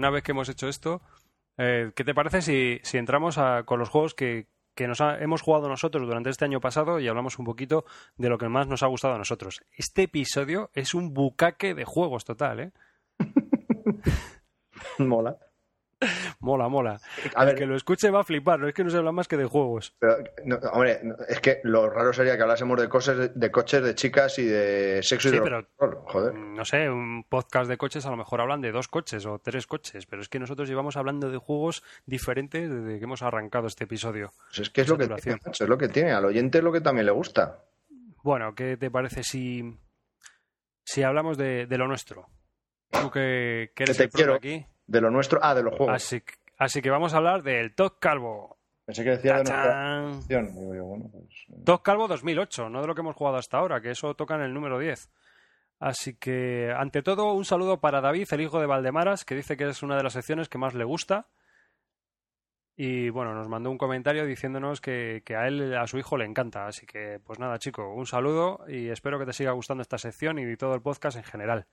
una vez que hemos hecho esto, eh, ¿qué te parece si, si entramos a- con los juegos que, que nos ha- hemos jugado nosotros durante este año pasado y hablamos un poquito de lo que más nos ha gustado a nosotros? Este episodio es un bucaque de juegos total, ¿eh? Mola. Mola, mola. A El que lo escuche va a flipar, no es que no se habla más que de juegos. pero, no, hombre, es que lo raro sería que hablásemos de cosas, de coches, de chicas y de sexo y Sí, pero- Joder. No sé, un podcast de coches a lo mejor hablan de dos coches o tres coches, pero es que nosotros llevamos hablando de juegos diferentes desde que hemos arrancado este episodio. Pues es que es lo que tiene, es lo que tiene. Al oyente es lo que también le gusta. Bueno, ¿qué te parece si, si hablamos de, de lo nuestro? Tú que, que eres te el quiero. aquí. De lo nuestro. Ah, de los juegos. Así, que- así que vamos a hablar del Top Calvo. Pensé que decía de nuestra ¡Tachán! sección. Digo yo, bueno, pues, eh, Top Calvo 2008, no de lo que hemos jugado hasta ahora, que eso toca en el número 10. Así que, ante todo, un saludo para David, el hijo de Valdemaras, que dice que es una de las secciones que más le gusta. Y bueno, nos mandó un comentario diciéndonos que, que a él, a su hijo, le encanta. Así que, pues nada, chico, un saludo y espero que te siga gustando esta sección y todo el podcast en general.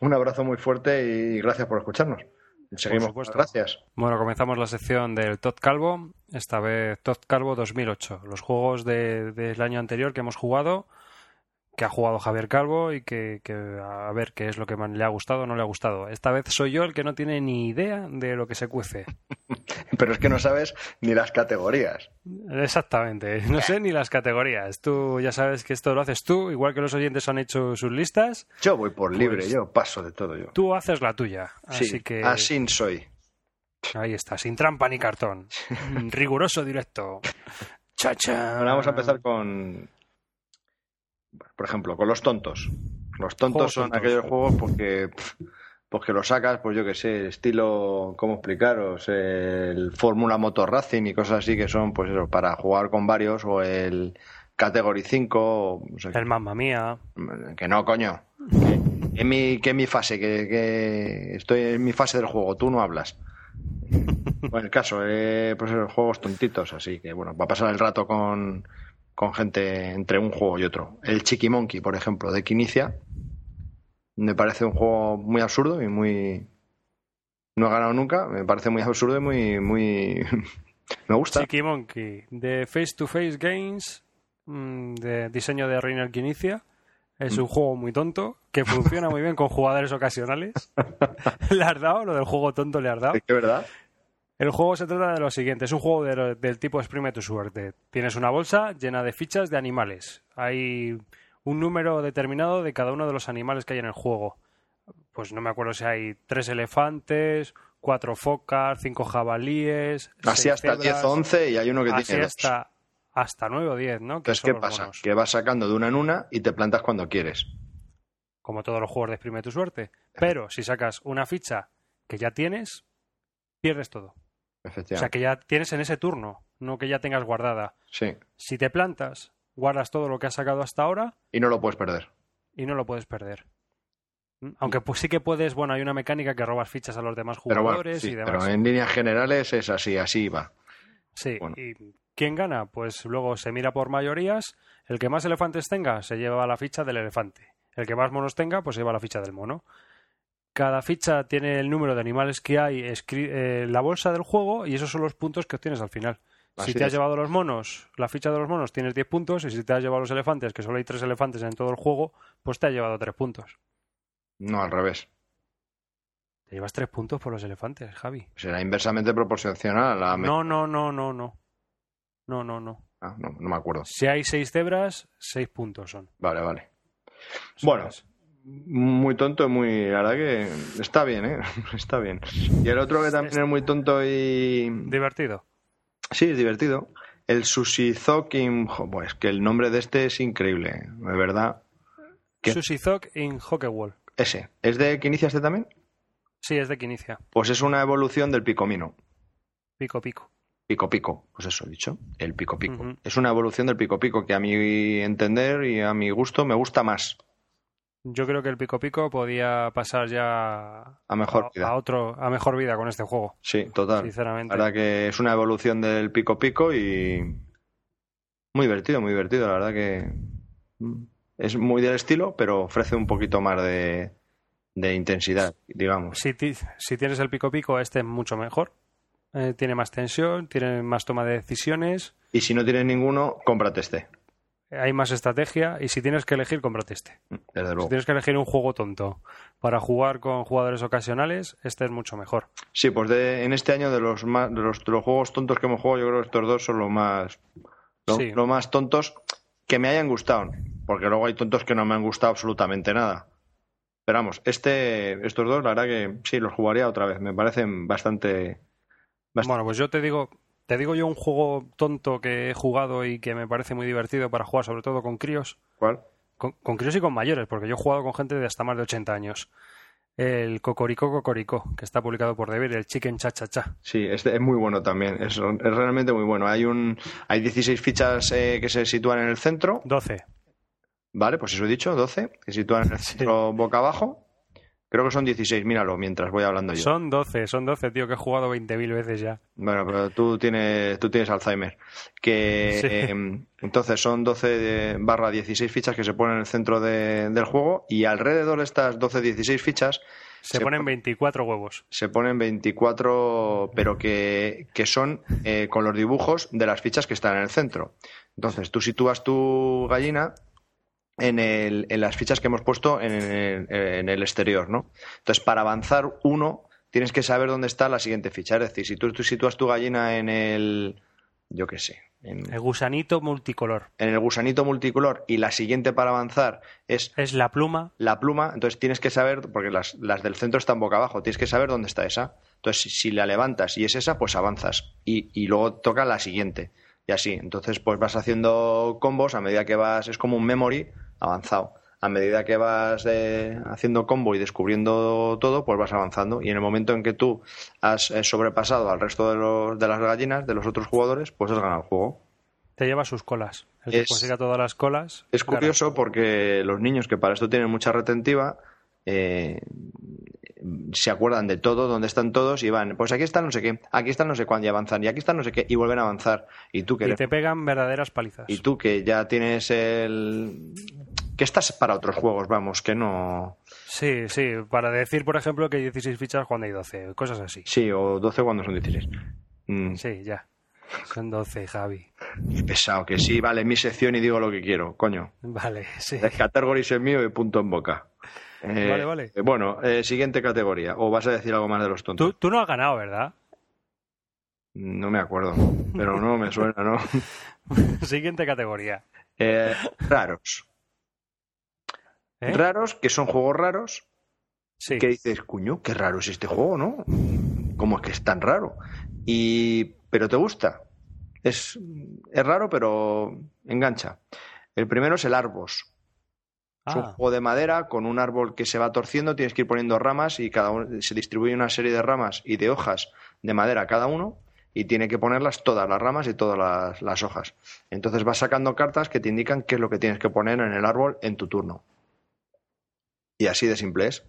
Un abrazo muy fuerte y gracias por escucharnos. Seguimos. supuesto. Gracias. Bueno, comenzamos la sección del Todd Calvo, esta vez Todd Calvo 2008. Los juegos de- del año anterior que hemos jugado, que ha jugado Javier Calvo y que, que a ver qué es lo que más le ha gustado o no le ha gustado. Esta vez soy yo el que no tiene ni idea de lo que se cuece. Pero es que no sabes ni las categorías. Exactamente, no sé ni las categorías. Tú ya sabes que esto lo haces tú, igual que los oyentes han hecho sus listas, Yo voy por libre, Pues- yo paso de todo yo. tú haces la tuya. Así sí, que así soy. ahí está, sin trampa ni cartón. Riguroso directo. Chacha. Ahora vamos a empezar con, por ejemplo, con los tontos. Los tontos son tontos. aquellos juegos porque, pues que los sacas, pues yo que sé, estilo, ¿cómo explicaros? El Fórmula Motor Racing y cosas así que son, pues eso, para jugar con varios o el Category 5, o, no sé, El mamma mía. que no, coño. Que, en mi, que en mi fase, que, que estoy en mi fase del juego, tú no hablas. Bueno, el caso, eh, pues esos juegos tontitos, así que bueno, va a pasar el rato con, con gente entre un juego y otro. El Chiqui Monkey, por ejemplo, de Quinicia, me parece un juego muy absurdo y muy. No ha ganado nunca, me parece muy absurdo y muy. muy... me gusta. Chiqui Monkey, de Face to Face Games, mm, de diseño de Reiner Quinicia. Es Mm. un juego muy tonto, que funciona muy bien con jugadores ocasionales. ¿Le has dado? Lo del juego tonto le has dado. Es que verdad. El juego se trata de lo siguiente, es un juego de- del tipo exprime tu suerte. Tienes una bolsa llena de fichas de animales. Hay un número determinado de cada uno de los animales que hay en el juego. Pues no me acuerdo si hay tres elefantes, cuatro focas, cinco jabalíes. Así hasta 10 cebras, o 11 y hay uno que así tiene dos. hasta, hasta 9 o 10, ¿no? Que Entonces, ¿qué pasa? monos. Que vas sacando de una en una y te plantas cuando quieres. Como todos los juegos de exprime tu suerte. Pero si sacas una ficha que ya tienes, pierdes todo. O sea, que ya tienes en ese turno, no que ya tengas guardada. Sí. Si te plantas, guardas todo lo que has sacado hasta ahora Y no lo puedes perder. y no lo puedes perder. ¿Mm? Aunque pues sí que puedes, bueno, hay una mecánica que robas fichas a los demás Pero bueno, jugadores sí, y demás. pero en líneas generales es así, así va. Sí, bueno. y ¿quién gana? Pues luego se mira por mayorías, el que más elefantes tenga se lleva la ficha del elefante. El que más monos tenga, pues se lleva la ficha del mono. Cada ficha tiene el número de animales que hay eh, la bolsa del juego y esos son los puntos que obtienes al final. Así si te has es. llevado los monos, la ficha de los monos tienes 10 puntos y si te has llevado los elefantes, que solo hay 3 elefantes en todo el juego, pues te has llevado 3 puntos. No al revés. Te llevas 3 puntos por los elefantes, Javi. Será inversamente proporcional a la. No, no, no, no, no. No, no, no. Ah, no, no me acuerdo. Si hay 6 cebras, 6 puntos son. Vale, vale. Bueno. Muy tonto, muy. La verdad que está bien, ¿eh? Está bien. Y el otro que también es muy tonto y. Divertido. Sí, es divertido. El Sushi Zokin. jo, Pues que el nombre de este es increíble, de verdad. ¿Qué? Sushi Zog in Hokewall. Ese. ¿Es de que inicia este también? Sí, es de Quinicia. Pues es una evolución del picomino. Pico, pico. Pico pico, pues eso he dicho, el pico pico. Es una evolución del pico pico que a mi entender y a mi gusto me gusta más, Yo creo que el pico pico podía pasar ya a mejor a, vida. a otro, a mejor vida con este juego, Sí, total. sinceramente. La verdad que es una evolución del pico pico y muy divertido, muy divertido. La verdad que es muy del estilo, pero ofrece un poquito más de, de intensidad, digamos. Si, ti- si tienes el pico pico, este es mucho mejor. Eh, tiene más tensión, tiene más toma de decisiones, Y si no tienes ninguno, cómprate este, hay más estrategia. Y si tienes que elegir, cómprate este. desde Si luego. tienes que elegir un juego tonto para jugar con jugadores ocasionales, este es mucho mejor. Sí, pues de, en este año de los, más, de los de los juegos tontos que hemos jugado, yo creo que estos dos son los más lo, Sí. más tontos que me hayan gustado, porque luego hay tontos que no me han gustado absolutamente nada. Pero vamos, este, estos dos, la verdad que sí, los jugaría otra vez. Me parecen bastante. Bast- Bueno, pues yo te digo, te digo yo un juego tonto que he jugado y que me parece muy divertido para jugar, sobre todo con críos. ¿Cuál? Con, con críos y con mayores, porque yo he jugado con gente de hasta más de 80 años. El Cocorico Cocorico, que está publicado por Deber, el Chicken Cha Cha Cha. Sí, este es muy bueno también. Es, es realmente muy bueno. Hay un, hay 16 fichas eh, que se sitúan en el centro. 12. Vale, pues eso he dicho, 12, que se sitúan en el Sí. centro boca abajo. Creo que son 16, míralo mientras voy hablando yo. Son 12, son 12, tío, que he jugado 20.000 veces ya. Bueno, pero tú tienes, tú tienes Alzheimer. Que Sí. eh, entonces son 12 de- barra 16 fichas que se ponen en el centro de- del juego y alrededor de estas 12, 16 fichas Se, Se ponen pon- 24 huevos. se ponen 24, pero que, que son eh, con los dibujos de las fichas que están en el centro. Entonces tú sitúas tu gallina en, el, en las fichas que hemos puesto en el, en el exterior, ¿no? Entonces para avanzar uno tienes que saber dónde está la siguiente ficha. Es decir, si tú, tú sitúas tu gallina en el, yo qué sé, en, El gusanito multicolor. en el gusanito multicolor y la siguiente para avanzar es Es la pluma. la pluma, entonces tienes que saber, porque las, las del centro están boca abajo, tienes que saber dónde está esa. Entonces, si, si la levantas y es esa, pues avanzas. Y, y luego toca la siguiente. Y así. Entonces, pues vas haciendo combos a medida que vas, es como un memory avanzado. A medida que vas eh, haciendo combo y descubriendo todo, pues vas avanzando. Y en el momento en que tú has eh, sobrepasado al resto de, los, de las gallinas, de los otros jugadores, pues has ganado el juego. Te lleva sus colas. El que Es- consiga todas las colas. Es curioso porque los niños que para esto tienen mucha retentiva eh, se acuerdan de todo, dónde están todos y van, pues aquí está no sé qué, aquí está no sé cuándo y avanzan, y aquí está no sé qué y vuelven a avanzar. Y tú que, Y te pegan verdaderas palizas. y tú que ya tienes el... que estás para otros juegos, vamos, que no... Sí, sí. Para decir, por ejemplo, que hay 16 fichas cuando hay 12. Cosas así. Sí, o 12 cuando son 16. Mm, Sí, ya. Son 12, Javi. qué pesado, que sí, vale, mi sección y digo lo que quiero, coño. Vale, sí. El es el mío y punto en boca. Eh, Vale, vale. eh, Bueno, eh, siguiente categoría. ¿O vas a decir algo más de los tontos? Tú, tú no has ganado, ¿verdad? No me acuerdo, pero no me suena, ¿no? Siguiente categoría. Eh, raros. Raros, que son juegos raros, Sí. que dices, cuño, qué raro es este juego, ¿no? ¿Cómo es que es tan raro? Y... Pero te gusta. Es, es raro, pero engancha. El primero es el Arbos. Es un Ah, juego de madera con un árbol que se va torciendo, tienes que ir poniendo ramas y cada uno se distribuye una serie de ramas y de hojas de madera cada uno y tiene que ponerlas todas las ramas y todas las, las hojas. Entonces vas sacando cartas que te indican qué es lo que tienes que poner en el árbol en tu turno. Y así de simple es.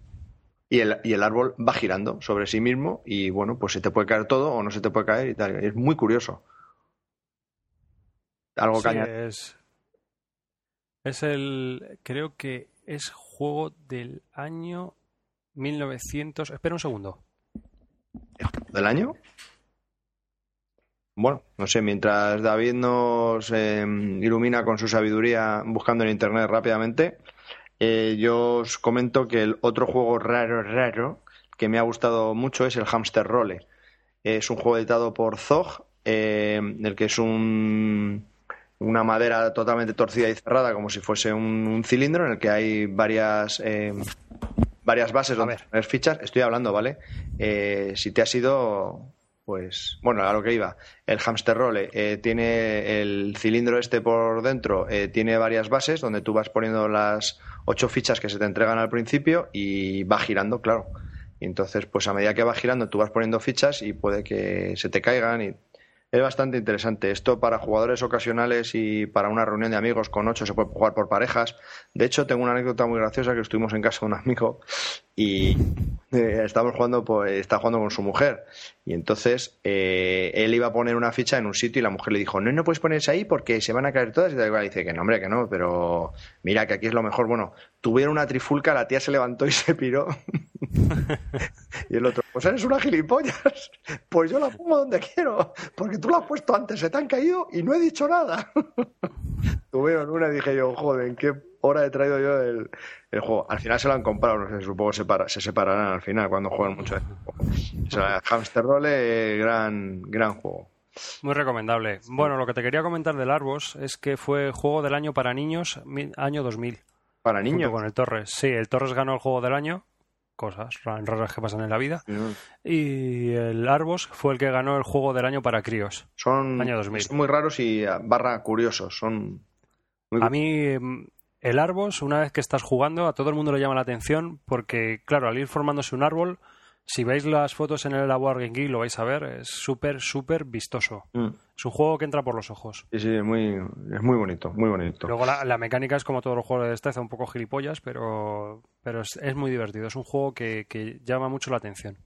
Y el, y el árbol va girando sobre sí mismo y bueno, pues se te puede caer todo o no se te puede caer y tal. Es muy curioso. Algo sí, que es, es el. Creo que es juego del año 1900. Espera un segundo. del año. Bueno, no sé, mientras David nos eh, ilumina con su sabiduría buscando en internet rápidamente, eh, yo os comento que el otro juego raro, raro, que me ha gustado mucho es el Hamster Rolle. Es un juego editado por Zog, eh, el que es un, una madera totalmente torcida y cerrada, como si fuese un, un cilindro, en el que hay varias, eh, varias bases donde poner fichas. Estoy hablando, ¿vale? Eh, si te has ido, pues, bueno, a lo que iba. El hamster roll eh, tiene el cilindro este por dentro, eh, tiene varias bases donde tú vas poniendo las ocho fichas que se te entregan al principio y va girando, claro. Y entonces, pues a medida que va girando, tú vas poniendo fichas y puede que se te caigan y es bastante interesante. Esto para jugadores ocasionales y para una reunión de amigos con ocho se puede jugar por parejas. De hecho, tengo una anécdota muy graciosa que estuvimos en casa de un amigo y eh, estábamos jugando, pues, está jugando con su mujer. Y entonces eh, él iba a poner una ficha en un sitio y la mujer le dijo, no, no puedes ponerse ahí porque se van a caer todas. Y tal, dice que no, hombre, que no, pero mira que aquí es lo mejor. Bueno, tuvieron una trifulca, la tía se levantó y se piró. y el otro, pues eres una gilipollas. Pues yo la pongo donde quiero, porque tú la has puesto antes, se te han caído y no he dicho nada. Tuvieron una y dije yo, joder, ¿en qué hora he traído yo el, el juego? Al final se lo han comprado, no sé, supongo se, se separarán al final cuando juegan mucho. O sea, Hamster Roll, gran, gran juego. Muy recomendable. Bueno, lo que te quería comentar del Arbos es que fue juego del año para niños, año 2000. ¿Para niños? Con el Torres. Sí, el Torres ganó el juego del año cosas raras que pasan en la vida. Y el Arbos fue el que ganó el juego del año para críos. Son, año 2000. muy raros y ah, barra curiosos. Son A mí el Arbos, una vez que estás jugando, a todo el mundo le llama la atención porque, claro, al ir formándose un árbol, si veis las fotos en el Labo Geek lo vais a ver, es súper, súper vistoso. Mm. Es un juego que entra por los ojos. Sí, sí, es muy, es muy bonito, muy bonito. Luego la, mecánica es como todos los juegos de destreza, un poco gilipollas, pero, pero es, muy divertido. Es un juego que, llama mucho la atención.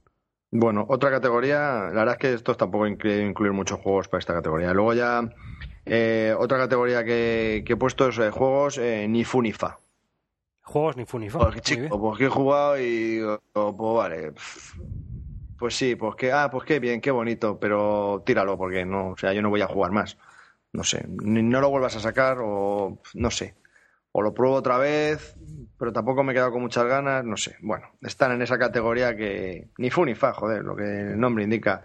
Bueno, otra categoría, la verdad es que esto tampoco incluir muchos juegos para esta categoría. Luego ya, eh, otra categoría que, he puesto es eh, juegos eh, ni fu ni fa. Juegos ni fu ni fa. Pues, chico, pues que he jugado y pues vale, pues sí, pues que, ah, pues qué bien, qué bonito, pero tíralo porque no, o sea, yo no voy a jugar más. No sé, no lo vuelvas a sacar o no sé. O lo pruebo otra vez, pero tampoco me he quedado con muchas ganas, no sé. Bueno, están en esa categoría que ni fu ni fa, joder, lo que el nombre indica.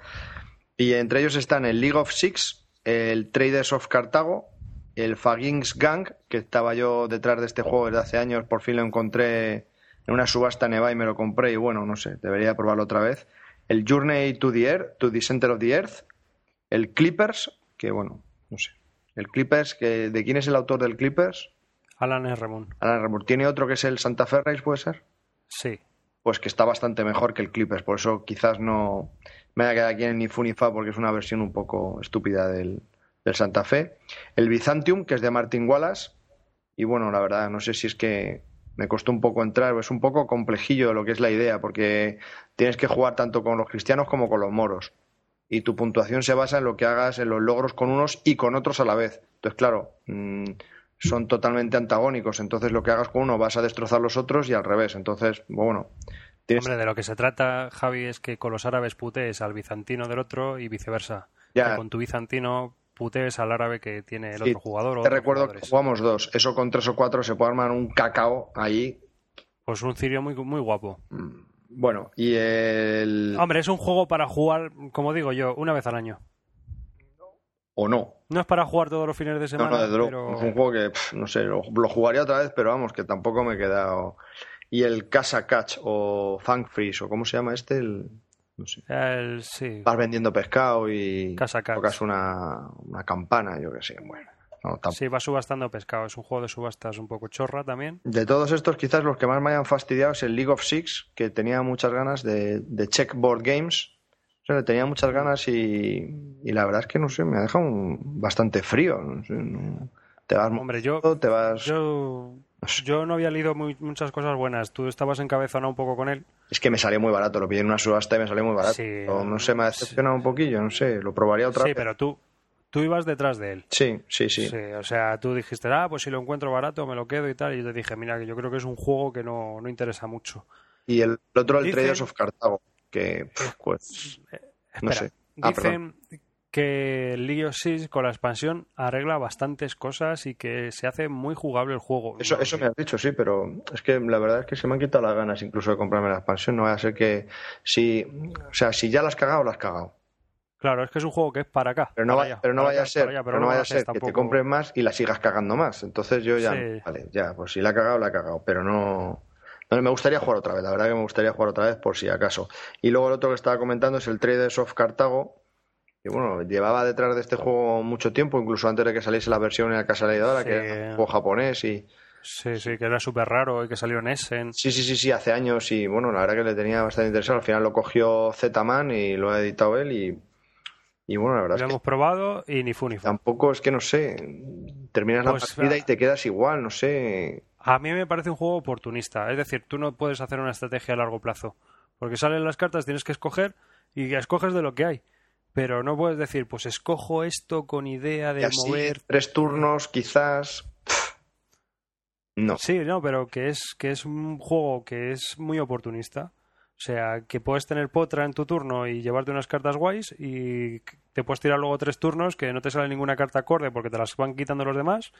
Y entre ellos están el League of Six, el Traders of Cartago, el Fagings Gang, que estaba yo detrás de este juego desde hace años, por fin lo encontré en una subasta nevada y me lo compré y bueno, no sé, debería probarlo otra vez el Journey to the Earth, to the Center of the Earth, el Clippers, que bueno, no sé, el Clippers, que ¿de quién es el autor del Clippers? Alan R. Moon. Alan R. ¿Tiene otro que es el Santa Fe Race, puede ser? Sí. Pues que está bastante mejor que el Clippers, por eso quizás no me haya quedado aquí en ni fu ni fa porque es una versión un poco estúpida del, del Santa Fe. El Byzantium, que es de Martin Wallace, y bueno, la verdad, no sé si es que me costó un poco entrar, es un poco complejillo lo que es la idea, porque tienes que jugar tanto con los cristianos como con los moros. Y tu puntuación se basa en lo que hagas, en los logros con unos y con otros a la vez. Entonces, claro, mm, son totalmente antagónicos. Entonces, lo que hagas con uno vas a destrozar los otros y al revés. Entonces, bueno. Hombre, de lo que se trata, Javi, es que con los árabes putees al bizantino del otro y viceversa. Ya. Que con tu bizantino putes al árabe que tiene el otro jugador. te recuerdo que jugamos dos. Eso con tres o cuatro se puede armar un cacao ahí. Pues un cirio muy, muy guapo. Mm, bueno, y el. Hombre, es un juego para jugar, como digo yo, una vez al año. O no. No es para jugar todos los fines de semana. No, no, pero... Es un juego que, no sé, lo, jugaría otra vez, pero vamos, que tampoco me he quedado. Y el Casa Catch o Funk Freeze, o cómo se llama este, el. Vas vendiendo pescado y tocas una, una, campana, yo que sé. Bueno, sí, vas subastando pescado. Es un juego de subastas un poco chorra también. De todos estos, quizás los que más me hayan fastidiado es el League of Six, que tenía muchas ganas de, de Checkboard Games. O sea, tenía muchas ganas y, y, la verdad es que no sé, me ha dejado bastante frío. No sé, te vas Hombre, yo, te vas... yo yo no había leído muchas cosas buenas. Tú estabas encabezonado un poco con él. Es que me salió muy barato. Lo pillé en una subasta y me salió muy barato. no sé, me ha decepcionado un poquillo. No sé, lo probaría otra vez. Sí, pero tú, tú ibas detrás de él. Sí, sí, sí, sí. O sea, tú dijiste, ah, pues si lo encuentro barato me lo quedo y tal. Y yo te dije, mira, que yo creo que es un juego que no, no interesa mucho. Y el, otro, el Traders of Cartago, que, eh, pues, eh, no sé. Ah, dicen que League of con la expansión arregla bastantes cosas y que se hace muy jugable el juego. Eso, eso me has dicho, sí, pero es que la verdad es que se me han quitado las ganas incluso de comprarme la expansión. No va a ser que si, o sea, si ya la has cagado, la has cagado. Claro, es que es un juego que es para acá. Pero no, pero no vaya a ser, pero no vaya a ser que te compres más y la sigas cagando más. Entonces yo ya, vale, ya, pues si la ha cagado, la ha cagado, pero no... No, me gustaría jugar otra vez, la verdad que me gustaría jugar otra vez por si acaso. Y luego el otro que estaba comentando es el Traders of Cartago, y bueno, llevaba detrás de este juego mucho tiempo, incluso antes de que saliese la versión en la casa leidora, que era un japonés y... Sí, sí, que era súper raro y que salió en Essen. Sí, sí, sí, sí, hace años y bueno, la verdad que le tenía bastante interesado. Al final lo cogió Z-Man y lo ha editado él y, y bueno, la verdad lo hemos probado y ni fu ni fu. Tampoco es que no sé, terminas la pues, partida y te quedas igual, no sé. A mí me parece un juego oportunista. Es decir, tú no puedes hacer una estrategia a largo plazo. Porque salen las cartas, tienes que escoger y escoges de lo que hay. Pero no puedes decir, pues escojo esto con idea de mover. Tres turnos, quizás. No. Sí, no, pero que es, que es un juego que es muy oportunista. O sea, que puedes tener potra en tu turno y llevarte unas cartas guays y te puedes tirar luego tres turnos que no te sale ninguna carta acorde porque te las van quitando los demás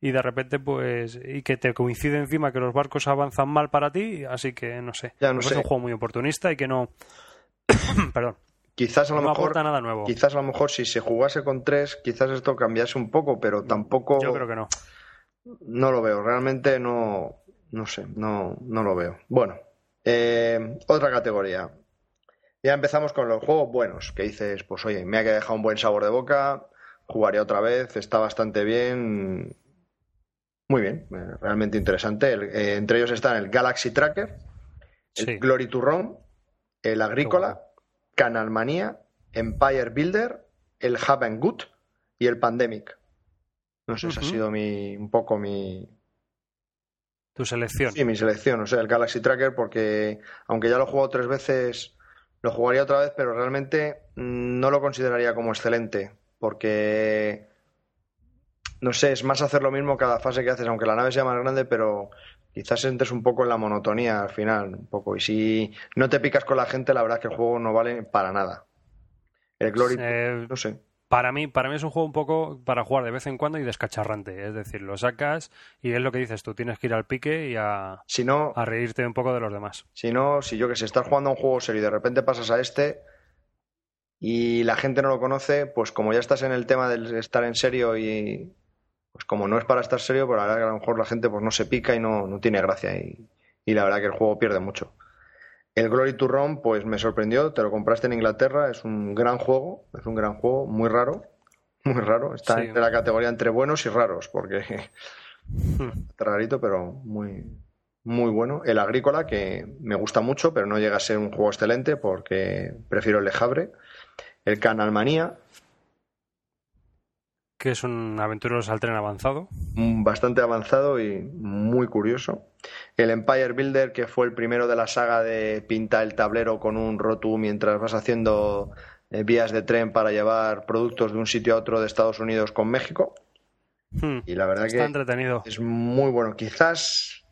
y de repente pues y que te coincide encima que los barcos avanzan mal para ti, así que no sé. Ya no sé. Es un juego muy oportunista y que no perdón. Quizás a lo no mejor aporta nada nuevo. quizás a lo mejor si se jugase con tres, quizás esto cambiase un poco, pero tampoco Yo creo que no. no lo veo. Realmente no, no sé, no, no lo veo. Bueno, eh, otra categoría. Ya empezamos con los juegos buenos, que dices, pues oye, me ha dejado un buen sabor de boca, jugaré otra vez, está bastante bien. Muy bien, eh, realmente interesante. El- eh, entre ellos están el Galaxy Tracker, el Sí. Glory to Rome, el Agrícola, guapo. Canal Manía, Empire Builder, el Have Good y el Pandemic. No sé, esa ha sido mi, un poco mi, Tu selección. Sí, mi selección, o sea, el Galaxy Tracker, porque aunque ya lo he jugado tres veces, lo jugaría otra vez, pero realmente mm, no lo consideraría como excelente, porque no sé, es más hacer lo mismo cada fase que haces, aunque la nave sea más grande, pero quizás entres un poco en la monotonía al final, un poco. Y si no te picas con la gente, la verdad es que el juego no vale para nada. El Glory, Eh, no sé. para mí, para mí es un juego un poco para jugar de vez en cuando y descacharrante. Es decir, lo sacas y es lo que dices tú, tienes que ir al pique y a, Si no, a reírte un poco de los demás. Si no, si yo que sé, estás jugando a un juego serio y de repente pasas a este y la gente no lo conoce, pues como ya estás en el tema del estar en serio y pues como no es para estar serio, pues la verdad que a lo mejor la gente pues no se pica y no, no tiene gracia y, y la verdad que el juego pierde mucho. El Glory to Rome, pues me sorprendió, te lo compraste en Inglaterra, es un gran juego, es un gran juego, muy raro, muy raro, está Sí. entre la categoría entre buenos y raros, porque Hmm. rarito, pero muy, muy bueno. El Agrícola, que me gusta mucho, pero no llega a ser un juego excelente porque prefiero el Lejabre. El Canal Manía, Que es un aventureros al tren avanzado. mm, bastante avanzado y muy curioso. El Empire Builder, que fue el primero de la saga de pinta el tablero con un rotu mientras vas haciendo eh, vías de tren para llevar productos de un sitio a otro de Estados Unidos con México. Hmm. Y la verdad Está que entretenido. es muy bueno. Quizás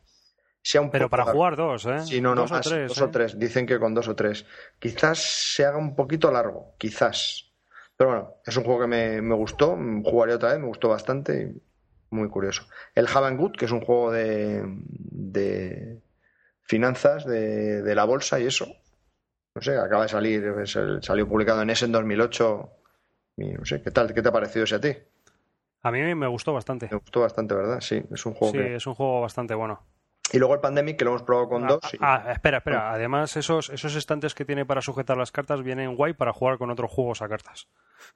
sea un Pero poco para jugar dos, ¿eh? Sí, no, no, dos más, o tres. dos ¿eh? o tres. Dicen que con dos o tres. Quizás se haga un poquito largo, quizás. Pero bueno, es un juego que me, me gustó, jugaría otra vez, me gustó bastante y muy curioso. El Have and Good, que es un juego de, de finanzas, de, de la bolsa y eso. No sé, acaba de salir, es el- salió publicado en ese en 2008. Y no sé, ¿qué tal? ¿Qué te ha parecido ese a ti? A mí me gustó bastante. Me gustó bastante, ¿verdad? Sí, es un juego Sí, que... es un juego bastante bueno. Y luego el Pandemic, que lo hemos probado con Ah, dos. y- ah, espera, espera. Además, esos, esos estantes que tiene para sujetar las cartas vienen guay para jugar con otros juegos a cartas.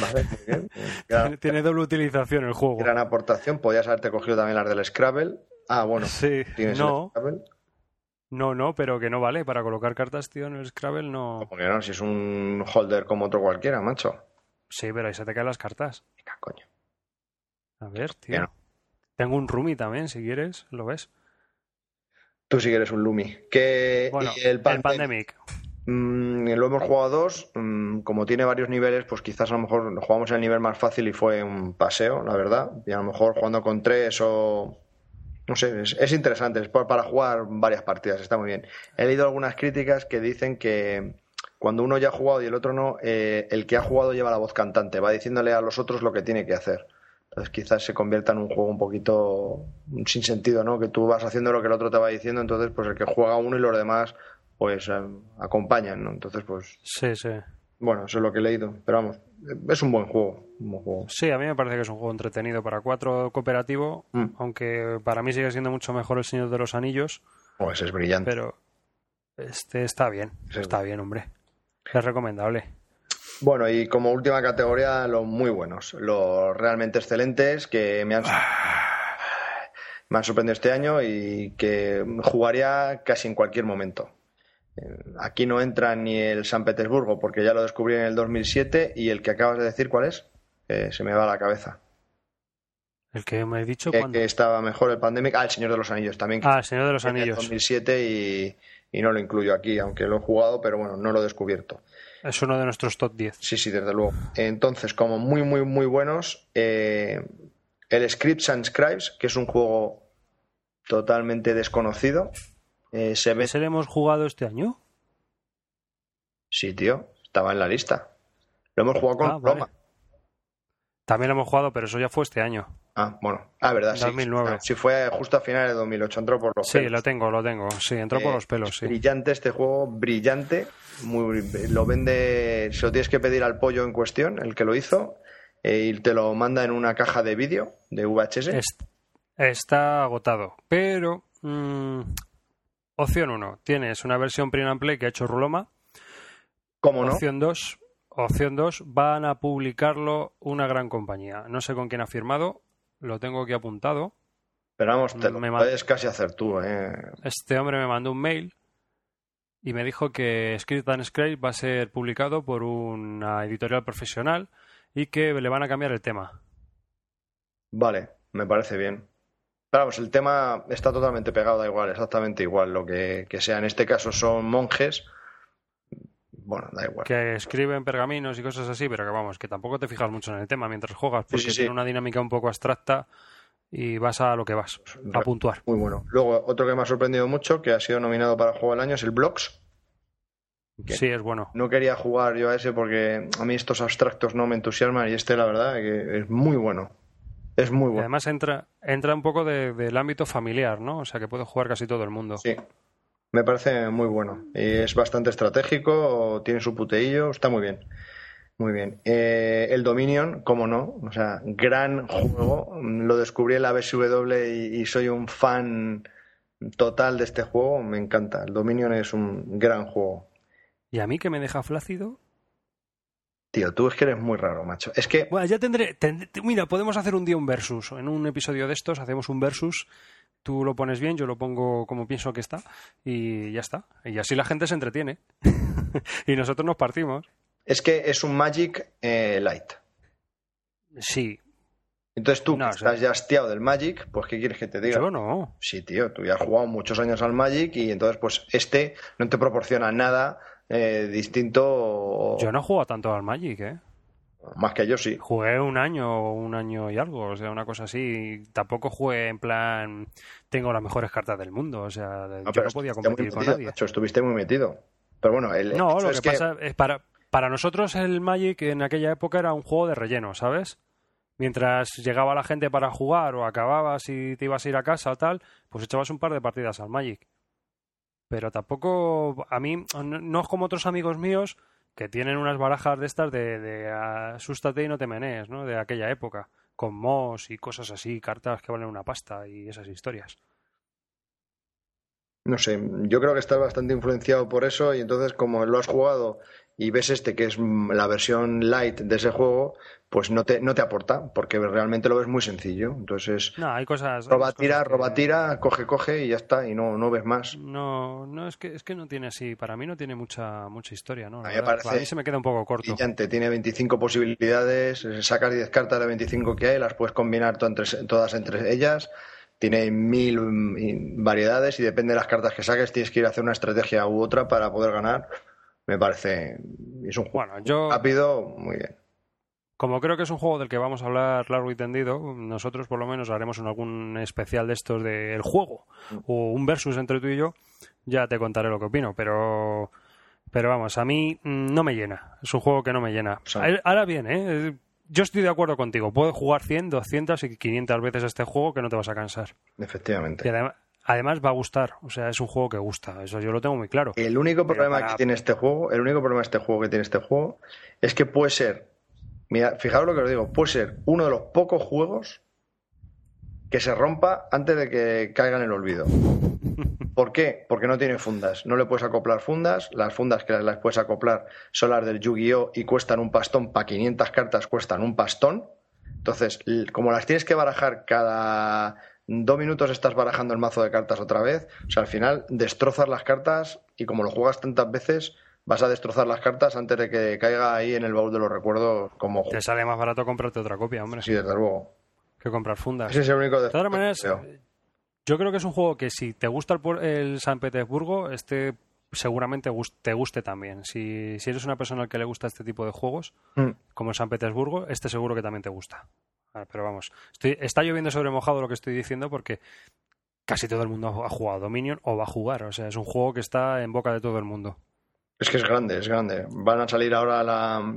Vale, muy bien. Gran- Tiene doble utilización el juego. Gran aportación. Podías haberte cogido también las del Scrabble. Ah, bueno. Sí, Tienes no, el Scrabble. no, no, pero que no vale. Para colocar cartas, tío, en el Scrabble no. Porque no, si es un holder como otro cualquiera, macho. Sí, pero ahí se te caen las cartas. Venga, coño. A ver, tío. Tengo un roomie también, si quieres, ¿lo ves? Tú sí que eres un Lumi. Que Bueno, el, el Pandemic, Pandemic. mm, lo hemos jugado dos. mm, como tiene varios niveles, pues quizás a lo mejor jugamos en el nivel más fácil y fue un paseo, la verdad. Y a lo mejor jugando con tres o. No sé, es, es interesante. Es pa- para jugar varias partidas, está muy bien. He leído algunas críticas que dicen que cuando uno ya ha jugado y el otro no, eh, el que ha jugado lleva la voz cantante, va diciéndole a los otros lo que tiene que hacer. Entonces quizás se convierta en un juego un poquito sin sentido, ¿no? Que tú vas haciendo lo que el otro te va diciendo, entonces pues el que juega uno y los demás pues eh, acompañan, ¿no? Entonces pues Sí, sí. bueno, eso es lo que he leído, pero vamos, es un buen juego, un buen juego. Sí, a mí me parece que es un juego entretenido para cuatro cooperativo, Mm. aunque para mí sigue siendo mucho mejor el Señor de los Anillos, Pues es brillante. pero este está bien, está bien, hombre. Es recomendable. Bueno, y como última categoría, los muy buenos, los realmente excelentes que me han, me han sorprendido este año y que jugaría casi en cualquier momento. Eh, Aquí no entra ni el San Petersburgo porque ya lo descubrí en el 2007 y el que acabas de decir, ¿cuál es? Eh, se me va a la cabeza. El que me he dicho que, cuando. que estaba mejor el Pandemic. Ah, el Señor de los Anillos también. Ah, el Señor de los en el Anillos. 2007 y, y no lo incluyo aquí, aunque lo he jugado, pero bueno, no lo he descubierto. Es uno de nuestros top 10. Sí, sí, desde luego. Entonces, como muy, muy, muy buenos, eh, el Scripts and Scribes, que es un juego totalmente desconocido. Eh, se ve. ¿Ese hemos jugado este año? Sí, tío, estaba en la lista. Lo hemos jugado con Ah, vale. También lo hemos jugado, pero eso ya fue este año. Ah, bueno. Ah, verdad, sí. 2009. Sí, fue justo a finales de 2008. Entró por los Sí, pelos. lo tengo, lo tengo. Sí, entró por Eh, los pelos, sí. Brillante este juego, brillante. Muy, lo vende, se lo tienes que pedir al pollo en cuestión, el que lo hizo, eh, y te lo manda en una caja de vídeo de VHS. Est- está agotado. Pero, mm, opción 1, tienes una versión print and play que ha hecho Ruloma. ¿Cómo no? Opción 2, opción 2, van a publicarlo una gran compañía. No sé con quién ha firmado, lo tengo aquí apuntado. Pero vamos, te lo Me puedes casi hacer tú, ¿eh? Este hombre me mandó un mail y me dijo que Script and Scribe va a ser publicado por una editorial profesional y que le van a cambiar el tema. Vale, me parece bien. Pero vamos, el tema está totalmente pegado, da igual, exactamente igual. Lo que, que sea, en este caso son monjes. Bueno, da igual. Que escriben pergaminos y cosas así, pero que vamos, que tampoco te fijas mucho en el tema mientras juegas, porque sí, sí. tiene una dinámica un poco abstracta y vas a lo que vas, a puntuar. Muy bueno. Luego, otro que me ha sorprendido mucho, que ha sido nominado para Juego del Año, es el Blocks. Sí, es bueno. No quería jugar yo a ese porque a mí estos abstractos no me entusiasman y este, la verdad, que es muy bueno. Es muy Y bueno. además entra, entra un poco de- del ámbito familiar, ¿no? O sea, que puede jugar casi todo el mundo. Sí. Me parece muy bueno. Y es bastante estratégico, tiene su puteillo, está muy bien. Muy bien. Eh, el Dominion, como no, o sea, gran juego. Lo descubrí en la BSW y, y soy un fan total de este juego. Me encanta. El Dominion es un gran juego. Y a mí que me deja flácido. Tío, tú es que eres muy raro, macho. Es que Bueno, ya tendré. tend- mira, podemos hacer un día un versus. En un episodio de estos hacemos un versus. Tú lo pones bien, yo lo pongo como pienso que está. Y ya está. Y así la gente se entretiene. y nosotros nos partimos. es que es un Magic eh, Light. Sí. Entonces tú No, que estás ya hastiado del Magic, pues ¿qué quieres que te diga? Yo no. Sí, tío, tú ya has jugado muchos años al Magic y entonces pues este no te proporciona nada eh, distinto o- Yo no he jugado tanto al Magic, ¿eh? Más que yo sí. Jugué un año, un año y algo, o sea, una cosa así. Tampoco jugué en plan, tengo las mejores cartas del mundo, o sea, Ah, yo no podía competir con nadie. macho, estuviste muy metido. Pero bueno, el No, lo es que, pasa es para, para nosotros el Magic en aquella época era un juego de relleno, ¿sabes? Mientras llegaba la gente para jugar o acababas y te ibas a ir a casa o tal, pues echabas un par de partidas al Magic. Pero tampoco, a mí, no, no es como otros amigos míos que tienen unas barajas de estas de, de asústate y no te menees, ¿no? De aquella época, con mos y cosas así, cartas que valen una pasta y esas historias. No sé, yo creo que estás bastante influenciado por eso y entonces como lo has jugado y ves este que es mm, la versión light de ese juego, pues no te, no te aporta porque realmente lo ves muy sencillo. Entonces No, hay cosas... hay roba, cosas tira, que- roba, tira, coge, coge y ya está y no, no ves más. No, no es que es que no tiene así, para mí no tiene mucha mucha historia, ¿no? A mí parece mí se me queda un poco corto. Brillante, tiene 25 posibilidades, sacas 10 cartas de 25 que hay, las puedes combinar to- entre- todas entre ellas. Tiene mil mm, variedades y depende de las cartas que saques, tienes que ir a hacer una estrategia u otra para poder ganar. Me parece. Es un juego Bueno, yo rápido, muy bien. como creo que es un juego del que vamos a hablar largo y tendido, nosotros por lo menos haremos un- algún especial de estos del juego o un versus entre tú y yo, ya te contaré lo que opino, pero pero vamos, a mí mm, no me llena, es un juego que no me llena. Ahora bien, ¿eh? yo estoy de acuerdo contigo, puedes jugar 100, 200 y 500 veces este juego que no te vas a cansar. Y Efectivamente. además, además va a gustar, o sea, es un juego que gusta, eso yo lo tengo muy claro. El único problema para- que tiene este juego, el único problema de este juego que tiene este juego, es que puede ser. Mira, fijaos lo que os digo, puede ser uno de los pocos juegos que se rompa antes de que caiga en el olvido. ¿Por qué? Porque no tiene fundas. No le puedes acoplar fundas. Las fundas que las puedes acoplar son las del Yu-Gi-Oh! y cuestan un pastón. Para 500 cartas cuestan un pastón. Entonces, como las tienes que barajar cada dos minutos, estás barajando el mazo de cartas otra vez. O sea, al final destrozas las cartas y como lo juegas tantas veces, vas a destrozar las cartas antes de que caiga ahí en el baúl de los recuerdos como Te sale más barato comprarte otra copia, hombre. Sí, desde luego. que comprar fundas. Ese es el único De todas defecto que maneras, yo creo que es un juego que si te gusta el, el San Petersburgo, este seguramente te guste también. Si, si eres una persona al que le gusta este tipo de juegos, Mm. como el San Petersburgo, este seguro que también te gusta. Ah, Pero vamos, estoy- está lloviendo sobre mojado lo que estoy diciendo porque casi todo el mundo ha jugado Dominion o va a jugar. O sea, es un juego que está en boca de todo el mundo. Es que es grande, es grande. Van a salir ahora la,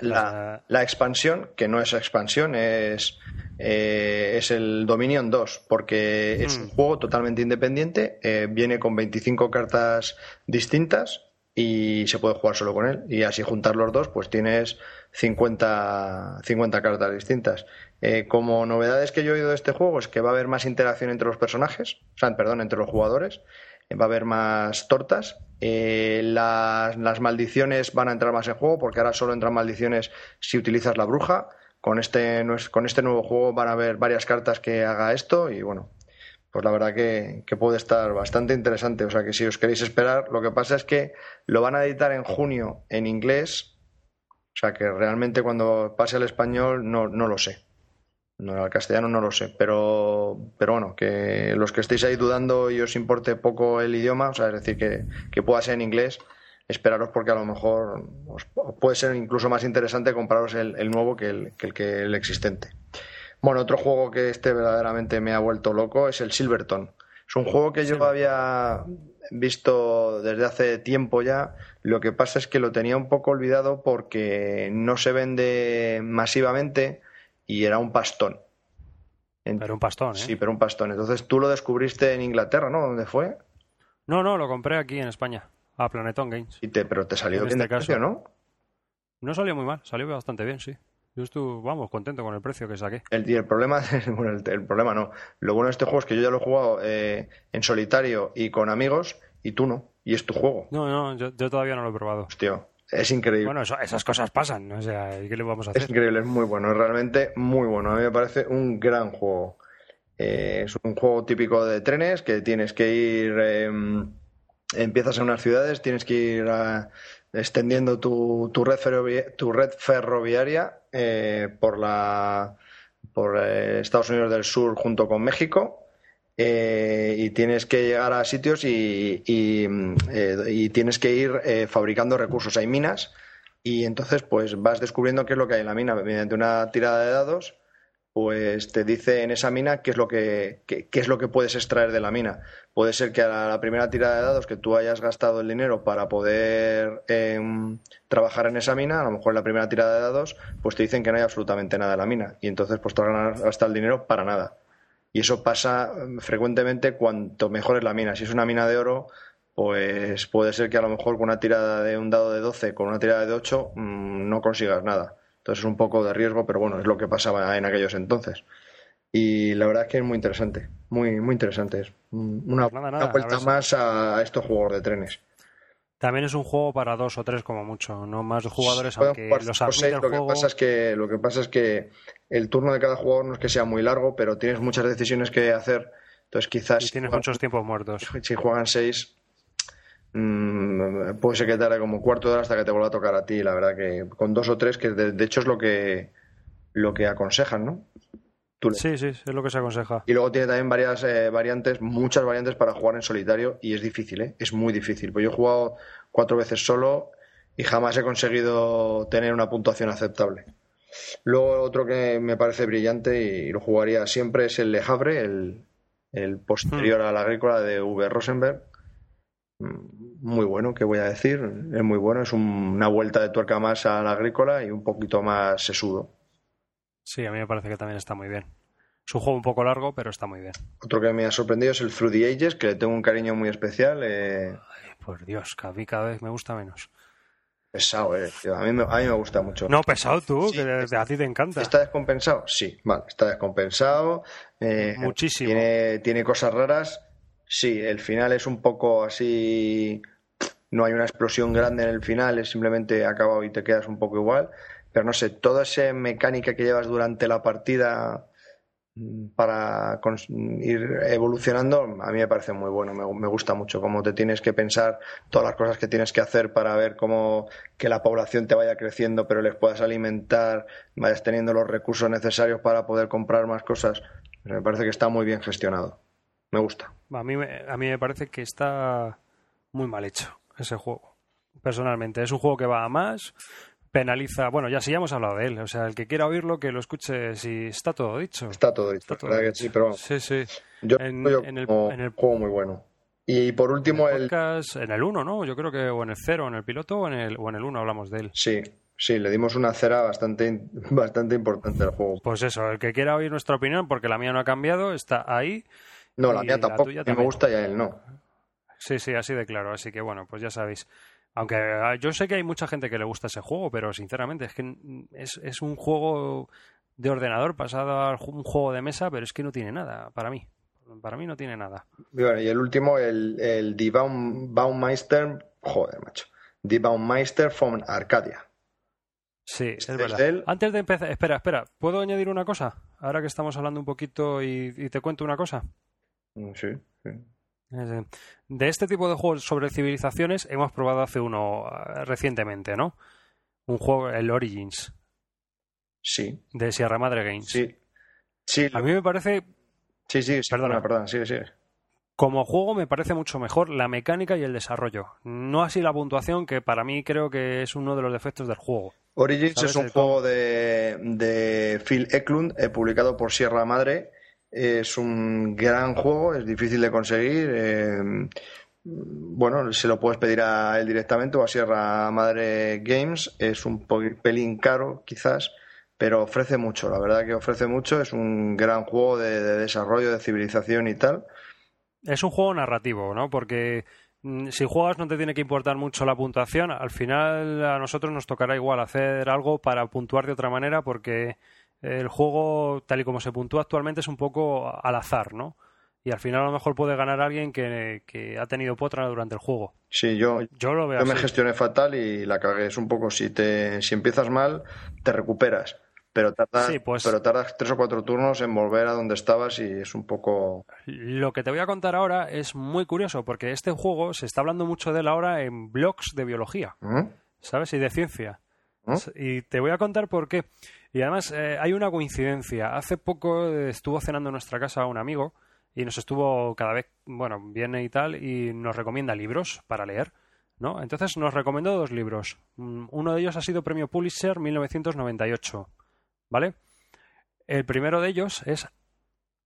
la, La- expansión, que no es expansión, es, eh, es el Dominion 2, porque es Hmm. un juego totalmente independiente, eh, viene con 25 cartas distintas y se puede jugar solo con él. Y así juntar los dos, pues tienes 50, 50 cartas distintas. Eh, como novedades que yo he oído de este juego es que va a haber más interacción entre los personajes, o sea, perdón, entre los jugadores, eh, va a haber más tortas, eh, las, las maldiciones van a entrar más en juego porque ahora solo entran maldiciones si utilizas la bruja. Con este, con este nuevo juego van a haber varias cartas que haga esto y bueno, pues la verdad que, puede estar bastante interesante. O sea que si os queréis esperar, lo que pasa es que lo van a editar en junio en inglés. O sea que realmente cuando pase al español no, no lo sé. No, al castellano no lo sé. Pero, pero bueno, que los que estéis ahí dudando y os importe poco el idioma, o sea, es decir, que, que pueda ser en inglés, esperaros porque a lo mejor os, puede ser incluso más interesante compraros el, el nuevo que que el, que el existente. Bueno, otro juego que este verdaderamente me ha vuelto loco es el Silverton. Es un juego que yo había visto desde hace tiempo ya. Lo que pasa es que lo tenía un poco olvidado porque no se vende masivamente y era un pastón. Pero un pastón, ¿eh? Sí, pero un pastón. Entonces tú lo descubriste en Inglaterra, ¿no? ¿Dónde fue? No, no, lo compré aquí en España, a Planeton Games. Y te, pero te salió En bien este de precio, caso. ¿no? No salió muy mal, salió bastante bien, sí. Yo estuve, vamos, contento con el precio que saqué. El, y el problema, bueno, el, el problema no. Lo bueno de este juego es que yo ya lo he jugado eh, en solitario y con amigos y tú no. Y es tu juego. No, no, yo, yo todavía no lo he probado. Hostia, es increíble. Bueno, eso- esas cosas pasan, o sea, ¿qué le vamos a Es hacer? increíble, es muy bueno, es realmente muy bueno. A mí me parece un gran juego. Eh, es un juego típico de trenes que tienes que ir, eh, empiezas en unas ciudades, tienes que ir extendiendo tu, tu red, ferrovi- tu red ferroviaria eh, por la por eh, Estados Unidos del Sur junto con México. eh, y tienes que llegar a sitios y, y, eh, y tienes que ir eh, fabricando recursos. Hay minas y entonces pues vas descubriendo qué es lo que hay en la mina mediante una tirada de dados pues te dice en esa mina qué es lo que qué, qué es lo que puedes extraer de la mina. Puede ser que a la, primera tirada de dados que tú hayas gastado el dinero para poder em, trabajar en esa mina a lo mejor en la primera tirada de dados pues te dicen que no hay absolutamente nada en la mina. Y entonces pues te has gastado el dinero para nada. Y eso pasa em, frecuentemente cuanto mejor es la mina. Si es una mina de oro pues puede ser que a lo mejor con una tirada de un dado de 12 con una tirada de 8 mmm, no consigas nada. Entonces es un poco de riesgo, pero bueno, es lo que pasaba en aquellos entonces. Y la verdad es que es muy interesante, muy muy interesante. Es una, Pues nada, nada, una vuelta a si- más a, estos juegos de trenes. También es un juego para dos o tres como mucho, no más jugadores, Pueden aunque jugar los seis, el lo que pasa es que lo que pasa es que el turno de cada jugador no es que sea muy largo, pero tienes muchas decisiones que hacer. Entonces quizás Y si tienes juegan- muchos tiempos muertos. si juegan seis, mm, puede ser que tarde como cuarto de hora hasta que te vuelva a tocar a ti. La verdad que con dos o tres, que de, de hecho es lo que, lo que aconsejan, ¿no? Sí, sí, es lo que se aconseja. Y luego tiene también varias eh, variantes, muchas variantes para jugar en solitario y es difícil, ¿eh? Es muy difícil. Pues yo he jugado cuatro veces solo y jamás he conseguido tener una puntuación aceptable. Luego otro que me parece brillante y lo jugaría siempre es el Le Havre, el, el posterior a la agrícola de V. Rosenberg. Muy bueno, ¿qué voy a decir? Es muy bueno, es un- una vuelta de tuerca más a la agrícola y un poquito más sesudo. Sí, a mí me parece que también está muy bien. Es un juego un poco largo, pero está muy bien. Otro que me ha sorprendido es el Through the Ages, que le tengo un cariño muy especial. eh, Ay, por Dios, que a mí cada vez me gusta menos. pesado, eh. tío. A, mí me, a mí me gusta mucho. No, pesado tú, Sí, que de- a ti te encanta. ¿Está descompensado? Sí, vale, está descompensado. eh, Muchísimo. Tiene, tiene cosas raras. Sí, el final es un poco así. No hay una explosión grande en el final, es simplemente acabado y te quedas un poco igual. Pero no sé, toda esa mecánica que llevas durante la partida para ir evolucionando, a mí me parece muy bueno, me, gusta mucho cómo te tienes que pensar todas las cosas que tienes que hacer para ver cómo que la población te vaya creciendo, pero les puedas alimentar, vayas teniendo los recursos necesarios para poder comprar más cosas. Me parece que está muy bien gestionado. Me gusta. A mí, a mí me parece que está muy mal hecho ese juego. Personalmente, es un juego que va a más, penaliza. Bueno, ya sí ya hemos hablado de él. O sea, el que quiera oírlo, que lo escuche. Si está todo dicho. Está todo dicho. sí, pero sí, sí. Yo, en, el, juego muy bueno. Y por último, el. en el 1, ¿no? Yo creo que o en el 0, en el piloto o en el, o en el 1 hablamos de él. Sí, sí, le dimos una cera bastante, bastante importante al juego. Pues eso, el que quiera oír nuestra opinión, porque la mía no ha cambiado, está ahí. No, la mía tampoco. A mí me gusta y a él no. Sí, sí, así de claro. Así que bueno, pues ya sabéis. Aunque ah, yo sé que hay mucha gente que le gusta ese juego, pero sinceramente es que es, es un juego de ordenador pasado a un juego de mesa, pero es que no tiene nada para mí. Para mí no tiene nada. y el último, el, el Die Baumeister, joder, macho. Die Baumeister von Arcadia. Sí, es verdad. Antes de empezar, espera, espera, ¿puedo añadir una cosa? Ahora que estamos hablando un poquito y, y te cuento una cosa. Mm, sí, sí. De este tipo de juegos sobre civilizaciones hemos probado hace uno eh, recientemente, ¿no? Un juego, el Origins. Sí. De Sierra Madre Games. Sí. sí A mí me parece. Sí, sí, Perdona, perdón, sí, sí. Como juego me parece mucho mejor la mecánica y el desarrollo. No así la puntuación, que para mí creo que es uno de los defectos del juego. Origins es un juego de, de Phil Eklund, eh, publicado por Sierra Madre es un gran juego, es difícil de conseguir. Eh, bueno, se lo puedes pedir a él directamente o a Sierra Madre Games. Es un pelín caro, quizás, pero ofrece mucho. La verdad que ofrece mucho. Es un gran juego de, desarrollo, de civilización y tal. Es un juego narrativo, ¿no? Porque mm, si juegas no te tiene que importar mucho la puntuación. Al final a nosotros nos tocará igual hacer algo para puntuar de otra manera porque el juego, tal y como se puntúa actualmente, es un poco al azar, ¿no? Y al final a lo mejor puede ganar alguien que, ha tenido potra durante el juego. Sí, yo, yo, lo veo yo me gestioné fatal y la cagué. Es un poco, si, te, si empiezas mal, te recuperas. Pero tardas, pues pero tardas tres o cuatro turnos en volver a donde estabas y es un poco... Lo que te voy a contar ahora es muy curioso porque este juego se está hablando mucho de él ahora en blogs de biología, ¿Mm? ¿sabes? Y de ciencia. ¿Mm? Y te voy a contar por qué. Y además eh, hay una coincidencia. Hace poco estuvo cenando en nuestra casa un amigo y nos estuvo cada vez, bueno, viene y tal, y nos recomienda libros para leer. ¿no? Entonces nos recomendó dos libros. Mm, uno de ellos ha sido Premio Pulitzer 1998. ¿Vale? El primero de ellos es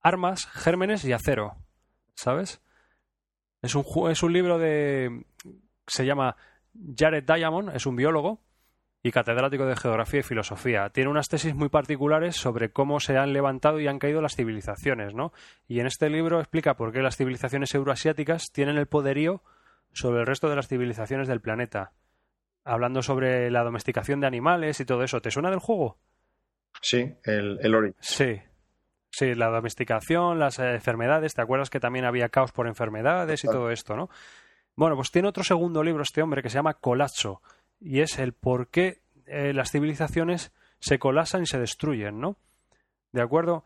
Armas, Gérmenes y Acero. ¿Sabes? Es un, es un libro de. Se llama Jared Diamond, es un biólogo y catedrático de Geografía y Filosofía. Tiene unas tesis muy particulares sobre cómo se han levantado y han caído las civilizaciones, ¿no? Y en este libro explica por qué las civilizaciones euroasiáticas tienen el poderío sobre el resto de las civilizaciones del planeta. Hablando sobre la domesticación de animales y todo eso. ¿Te suena del juego? Sí, el, el Ori. Sí. Sí, la domesticación, las enfermedades. ¿Te acuerdas que también había caos por enfermedades y todo esto, no? Bueno, pues tiene otro segundo libro este hombre que se llama Colapso y es el por qué eh, las civilizaciones se colasan y se destruyen, ¿no? ¿De acuerdo?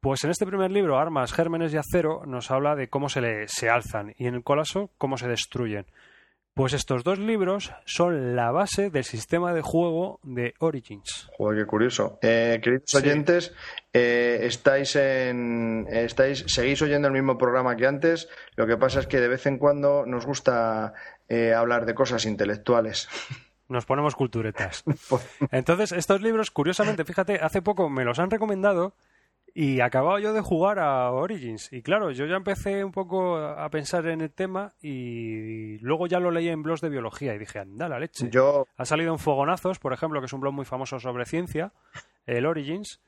Pues en este primer libro, Armas, Gérmenes y Acero, nos habla de cómo se, le, se alzan y en el colapso cómo se destruyen. Pues estos dos libros son la base del sistema de juego de Origins. Joder, qué curioso. Eh, queridos oyentes, eh, estáis en, estáis, seguís oyendo el mismo programa que antes. Lo que pasa es que de vez en cuando nos gusta hablar de cosas intelectuales. nos ponemos culturetas. Entonces, estos libros, curiosamente, fíjate, hace poco me los han recomendado y acababa yo de jugar a Origins. Y claro, yo ya empecé un poco a pensar en el tema y luego ya lo leí en blogs de biología y dije, anda la leche. Yo... Ha salido en Fogonazos, por ejemplo, que es un blog muy famoso sobre ciencia, el Origins,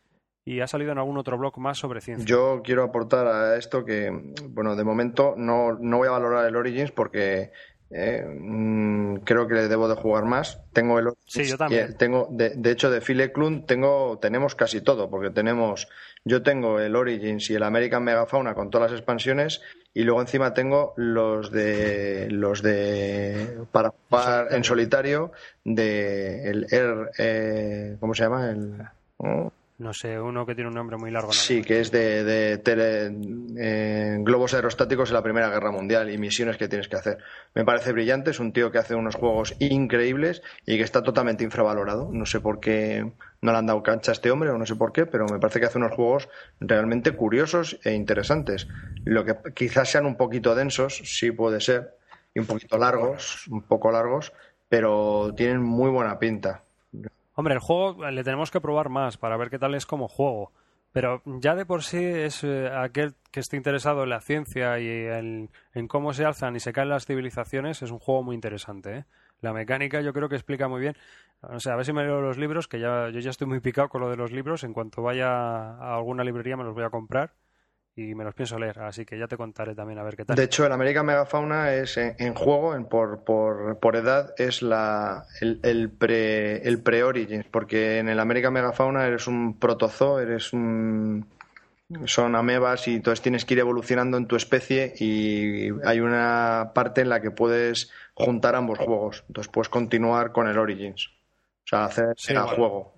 y ha salido en algún otro blog más sobre ciencia. Yo quiero aportar a esto que, bueno, de momento no, no voy a valorar el Origins porque eh, mm, creo que debo de jugar más. Tengo el sí, yo también. Tengo, de, hecho, de Phil tengo, tenemos casi todo, porque tenemos, yo tengo el Origins y el American Megafauna con todas las expansiones, y luego encima tengo los de los de para jugar en solitario de el Air, eh, ¿cómo se llama? El, no sé, uno que tiene un nombre muy largo. Sí, que es de, de tele- eh, globos aerostáticos en la Primera Guerra Mundial y misiones que tienes que hacer. Me parece brillante, es un tío que hace unos juegos increíbles y que está totalmente infravalorado. No sé por qué no le han dado cancha a este hombre o no sé por qué, pero me parece que hace unos juegos realmente curiosos e interesantes. Lo que quizás sean un poquito densos, sí puede ser, y un poquito largos, un poco largos, pero tienen muy buena pinta. Hombre, el juego le tenemos que probar más para ver qué tal es como juego. Pero ya de por sí es eh, aquel que esté interesado en la ciencia y en, en cómo se alzan y se caen las civilizaciones, es un juego muy interesante. ¿eh? La mecánica yo creo que explica muy bien. O sea, a ver si me leo los libros, que ya, yo ya estoy muy picado con lo de los libros. En cuanto vaya a alguna librería me los voy a comprar y me los pienso leer. Así que ya te contaré también a ver qué tal. De hecho, el American Megafauna es en, en juego, en, por, por, por edad, es la, el, el pre el pre-Origins, porque en el American Megafauna eres un protozoo, eres un son amebas y entonces tienes que ir evolucionando en tu especie y hay una parte en la que puedes juntar ambos juegos. Entonces puedes continuar con el Origins. O sea, hacer Sí, el bueno. juego.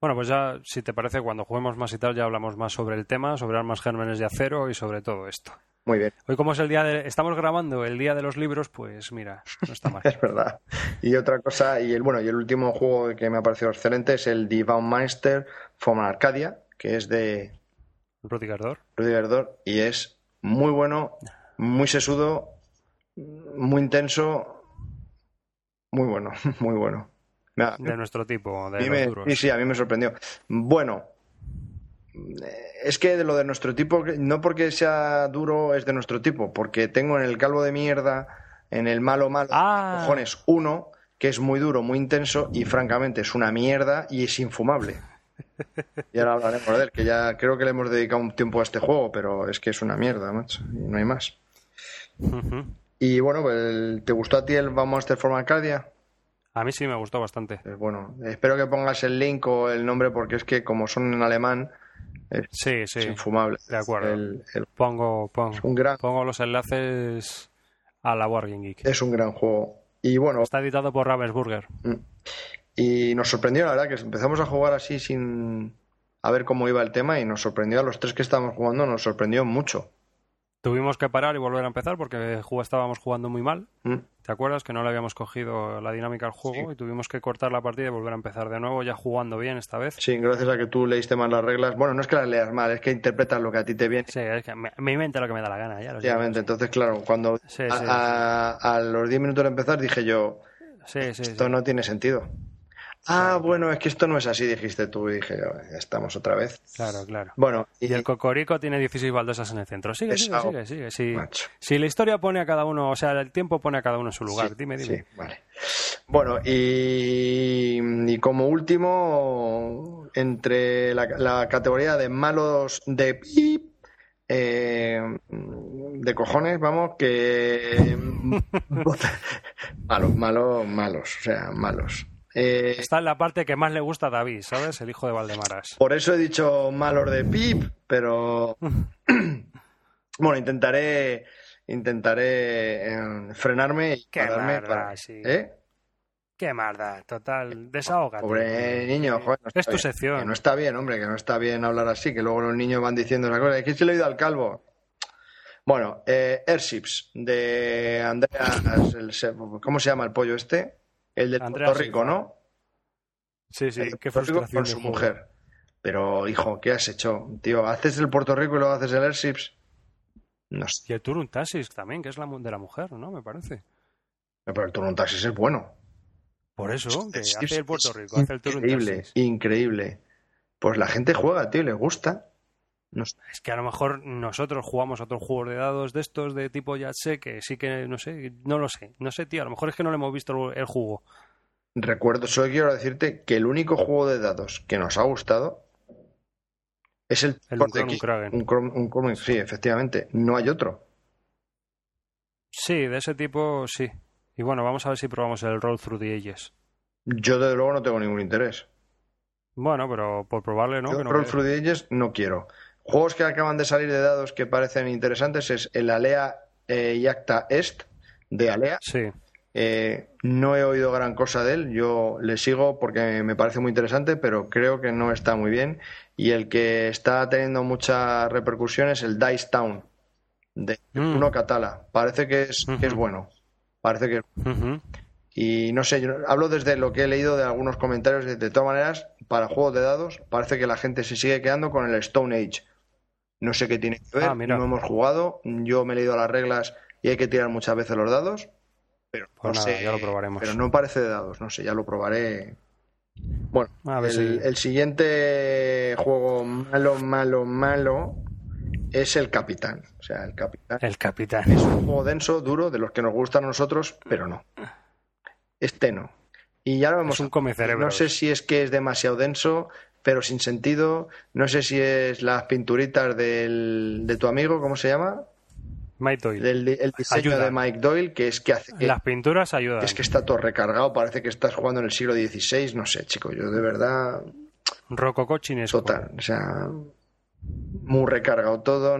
Bueno, pues ya, si te parece, cuando juguemos más y tal, ya hablamos más sobre el tema, sobre armas gérmenes de acero y sobre todo esto. Muy bien, Hoy, como es el día de. Estamos grabando el día de los libros, pues mira, no está mal. es verdad. Y otra cosa, y el bueno, y el último juego que me ha parecido excelente es el Divine Meister from Arcadia, que es de El Proticardor. Rudy Verdor y es muy bueno, muy sesudo, muy intenso, muy bueno, muy bueno. De nuestro tipo, a de me- sí, sí, a mí me sorprendió. Bueno, es que de lo de nuestro tipo, no porque sea duro es de nuestro tipo, porque tengo en el calvo de mierda, en el malo malo, Ah. cojones, uno que es muy duro, muy intenso y francamente es una mierda y es infumable. Y ahora hablaremos de él, que ya creo que le hemos dedicado un tiempo a este juego, pero es que es una mierda, macho, y no hay más. Y bueno, pues, ¿te gustó a ti el Van Monster Form Arcadia? A mí sí me gustó bastante. Pues bueno, espero que pongas el link o el nombre porque es que como son en alemán es, Sí, es sí. infumable. de acuerdo. El- el- Pongo, pongo, es un gran pongo los enlaces a la Wargame Geek. es un gran juego. Y bueno, Está editado por Ravensburger. y nos sorprendió la verdad que empezamos a jugar así sin a ver cómo iba el tema y nos sorprendió a los tres que estábamos jugando, nos sorprendió mucho. Tuvimos que parar y volver a empezar porque estábamos jugando muy mal. Mm. ¿Te acuerdas que no le habíamos cogido la dinámica al juego y tuvimos que cortar la partida y volver a empezar de nuevo, ya jugando bien esta vez? Sí, gracias a que tú leíste mal las reglas. Bueno, no es que las leas mal, es que interpretas lo que a ti te viene. Sí, es que me, me invento lo que me da la gana, ya. Efectivamente, entonces claro, cuando Sí, a, sí, a- a los 10 minutos de empezar dije yo, Sí, sí, sí. esto no tiene sentido. Ah, bueno, es que esto no es así, dijiste tú, y dije ya estamos otra vez. Claro, claro. Bueno, Y el Cocorico tiene 16 baldosas en el centro. Sigue, Es sigue, algo- sigue, sigue. Si, la historia pone a cada uno, o sea, el tiempo pone a cada uno en su lugar. Sí, dime, dime. Sí, vale. Bueno, y, y como último, entre la, la categoría de malos de pip, eh, de cojones, vamos, que. malos, malos, malos, o sea, malos. Eh, Está en la parte que más le gusta a David, ¿sabes? El hijo de Valdemaras. por eso he dicho malos de pip, pero. bueno, intentaré. Intentaré eh, frenarme y Qué pararme para- sí. ¿Eh? Qué maldad, total. Desahógate. Pobre niño, joder. no Es tu bien. sección. Que no está bien, hombre, que no está bien hablar así, que luego los niños van diciendo esa cosa. Es que se le he oído al calvo. Bueno, eh, Airships de Andreas, el ¿cómo se llama el pollo este? El de Puerto Rico, Silva. ¿no? Sí, sí, qué Puerto Rico con su mujer. Pero, hijo, ¿qué has hecho? Tío, ¿haces el Puerto Rico y luego haces el Airships? No sé, Y el Turun Taxis también, que es la de la mujer, ¿no? Me parece. pero el Turun Taxis es bueno. Por eso, que Es- hace es- el Puerto Rico, hace el Turun Increíble, increíble. Pues la gente juega, tío, y le gusta. Es que a lo mejor nosotros jugamos otros juegos de dados de estos de tipo ya sé que sí que no sé, no lo sé, no sé, tío, a lo mejor es que no le hemos visto el jugo. Recuerdo, solo quiero decirte que el único juego de dados que nos ha gustado es el, El X. Un sí, efectivamente. No hay otro. Sí, de ese tipo sí. Y bueno, vamos a ver si probamos el Roll Through the Ages. Yo, desde luego, no tengo ningún interés. Bueno, pero por probarle, ¿no? Yo Que no Roll Through the Ages no quiero. Juegos que acaban de salir de dados que parecen interesantes es el Alea eh, Yacta Est de Alea, Sí, Eh, no he oído gran cosa de él. Yo le sigo porque me parece muy interesante, pero creo que no está muy bien. Y el que está teniendo mucha repercusión es el Dice Town de Mm. Uno Catala. Parece que es, que es bueno. Parece que Ujú. y no sé, yo hablo desde lo que he leído de algunos comentarios. De, de todas maneras, para juegos de dados, parece que la gente se sigue quedando con el Stone Age. No sé qué tiene que ver, Ah, mira. no hemos jugado. Yo me he leído las reglas y hay que tirar muchas veces los dados. Pero Pues no nada, sé, ya lo probaremos. Pero no parece de dados, no sé, ya lo probaré. Bueno, A ver el, si- el siguiente juego malo, malo, malo es el Capitán. O sea, el Capitán El capitán. es un juego denso, duro, de los que nos gustan a nosotros, pero no. Este no. Y ya lo hemos Es un comecerebros. No sé si es que es demasiado denso, pero sin sentido. No sé si es las pinturitas del, de tu amigo, ¿cómo se llama? Mike Doyle. El diseño Ayuda. de Mike Doyle, que es que hace que- Las pinturas ayudan. es que está todo recargado, parece que estás jugando en el siglo XVI, no sé, chico, yo de verdad, Rococó chinesco. total, o sea, muy recargado todo,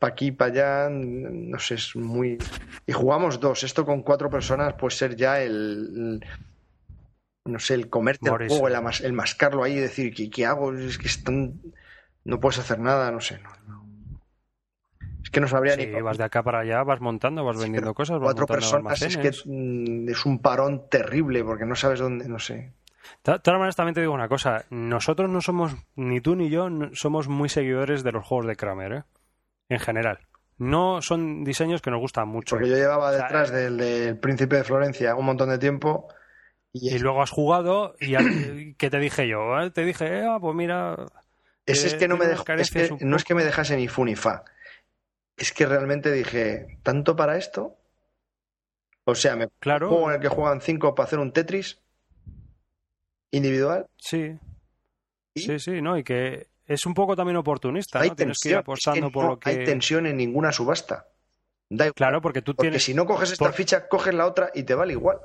para aquí, para allá, no sé, es muy... Y jugamos dos, esto con cuatro personas puede ser ya el... el- no sé, el comerte el juego, el, amas- el mascarlo ahí y decir, ¿qué, qué hago? Es que están... No puedes hacer nada, no sé. No, no. Es que no sabría Sí, ni... vas de acá para allá, vas montando, vas Sí, vendiendo cosas, vas Cuatro personas es que mm, es un parón terrible porque no sabes dónde, no sé. De todas maneras, también te digo una cosa. Nosotros no somos, ni tú ni yo, no- somos muy seguidores de los juegos de Kramer, ¿eh? En general. No son diseños que nos gustan mucho. Porque yo llevaba O sea, detrás del, del Príncipe de Florencia un montón de tiempo y, Y luego has jugado y ¿qué te dije yo? Eh, Te dije, eh, ah, pues mira... ese es eh, que no me dejó, es que un no es que me dejase ni fu ni fa. Es que realmente dije, ¿tanto para esto? O sea, me Claro. juego en el que juegan cinco para hacer un Tetris individual. Sí, ¿Y? sí, sí, ¿no? Y que es un poco también oportunista, hay ¿no? Tienes que ir tensión, apostando es que por no lo que... hay tensión en ninguna subasta. Da igual, Claro, porque tú porque tienes... si no coges esta por- ficha, coges la otra y te vale igual.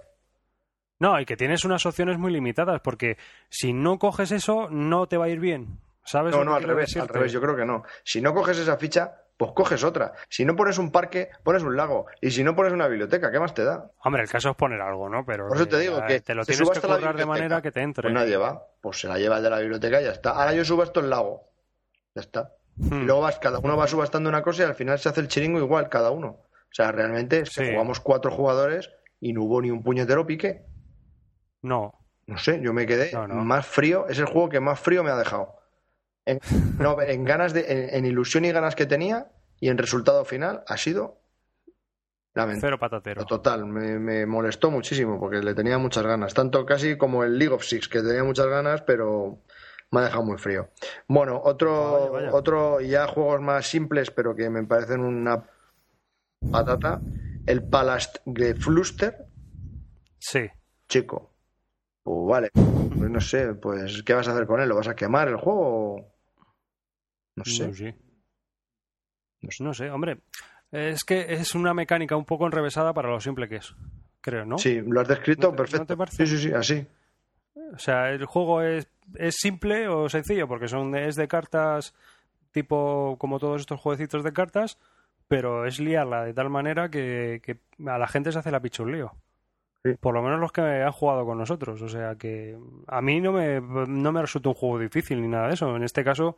No, y que tienes unas opciones muy limitadas, porque si no coges eso, no te va a ir bien. ¿Sabes? No, no, al revés, al revés, yo creo que no. Si no coges esa ficha, pues coges otra. Si no pones un parque, pones un lago. Y si no pones una biblioteca, ¿qué más te da? Hombre, el caso es poner algo, ¿no? Pero Por eso te digo que te lo tienes que currar de manera que te entre. Pues nadie va. Pues se la lleva el de la biblioteca y ya está. Ahora yo subo esto el lago. Ya está. Hmm. Y luego vas, cada uno va subastando una cosa y al final se hace el chiringo igual, cada uno. O sea, realmente es que Sí. jugamos cuatro jugadores y no hubo ni un puñetero pique. No, No sé, yo me quedé No, no. más frío. Es el juego que más frío me ha dejado. En, no, en ganas de, en, en ilusión y ganas que tenía y en resultado final ha sido lamentable. cero patatero. Total, me, me molestó muchísimo porque le tenía muchas ganas. Tanto casi como el League of Six, que tenía muchas ganas, pero me ha dejado muy frío. Bueno, otro, Vaya, vaya. otro ya juegos más simples, pero que me parecen una patata. El Palast Fluster, Sí. chico. Pues vale, pues no sé, pues ¿qué vas a hacer con él? ¿Lo vas a quemar el juego? No sé. No sé. No sé, hombre. Es que es una mecánica un poco enrevesada para lo simple que es. Creo, ¿no? Sí, lo has descrito ¿No te- perfecto. no te parece? Sí, sí, sí, así. O sea, el juego es, es simple o sencillo porque son es de cartas tipo como todos estos jueguecitos de cartas, pero es liarla de tal manera que, que a la gente se hace la pichulío. Sí. Por lo menos los que han jugado con nosotros. O sea que a mí no me, no me resulta un juego difícil ni nada de eso. En este caso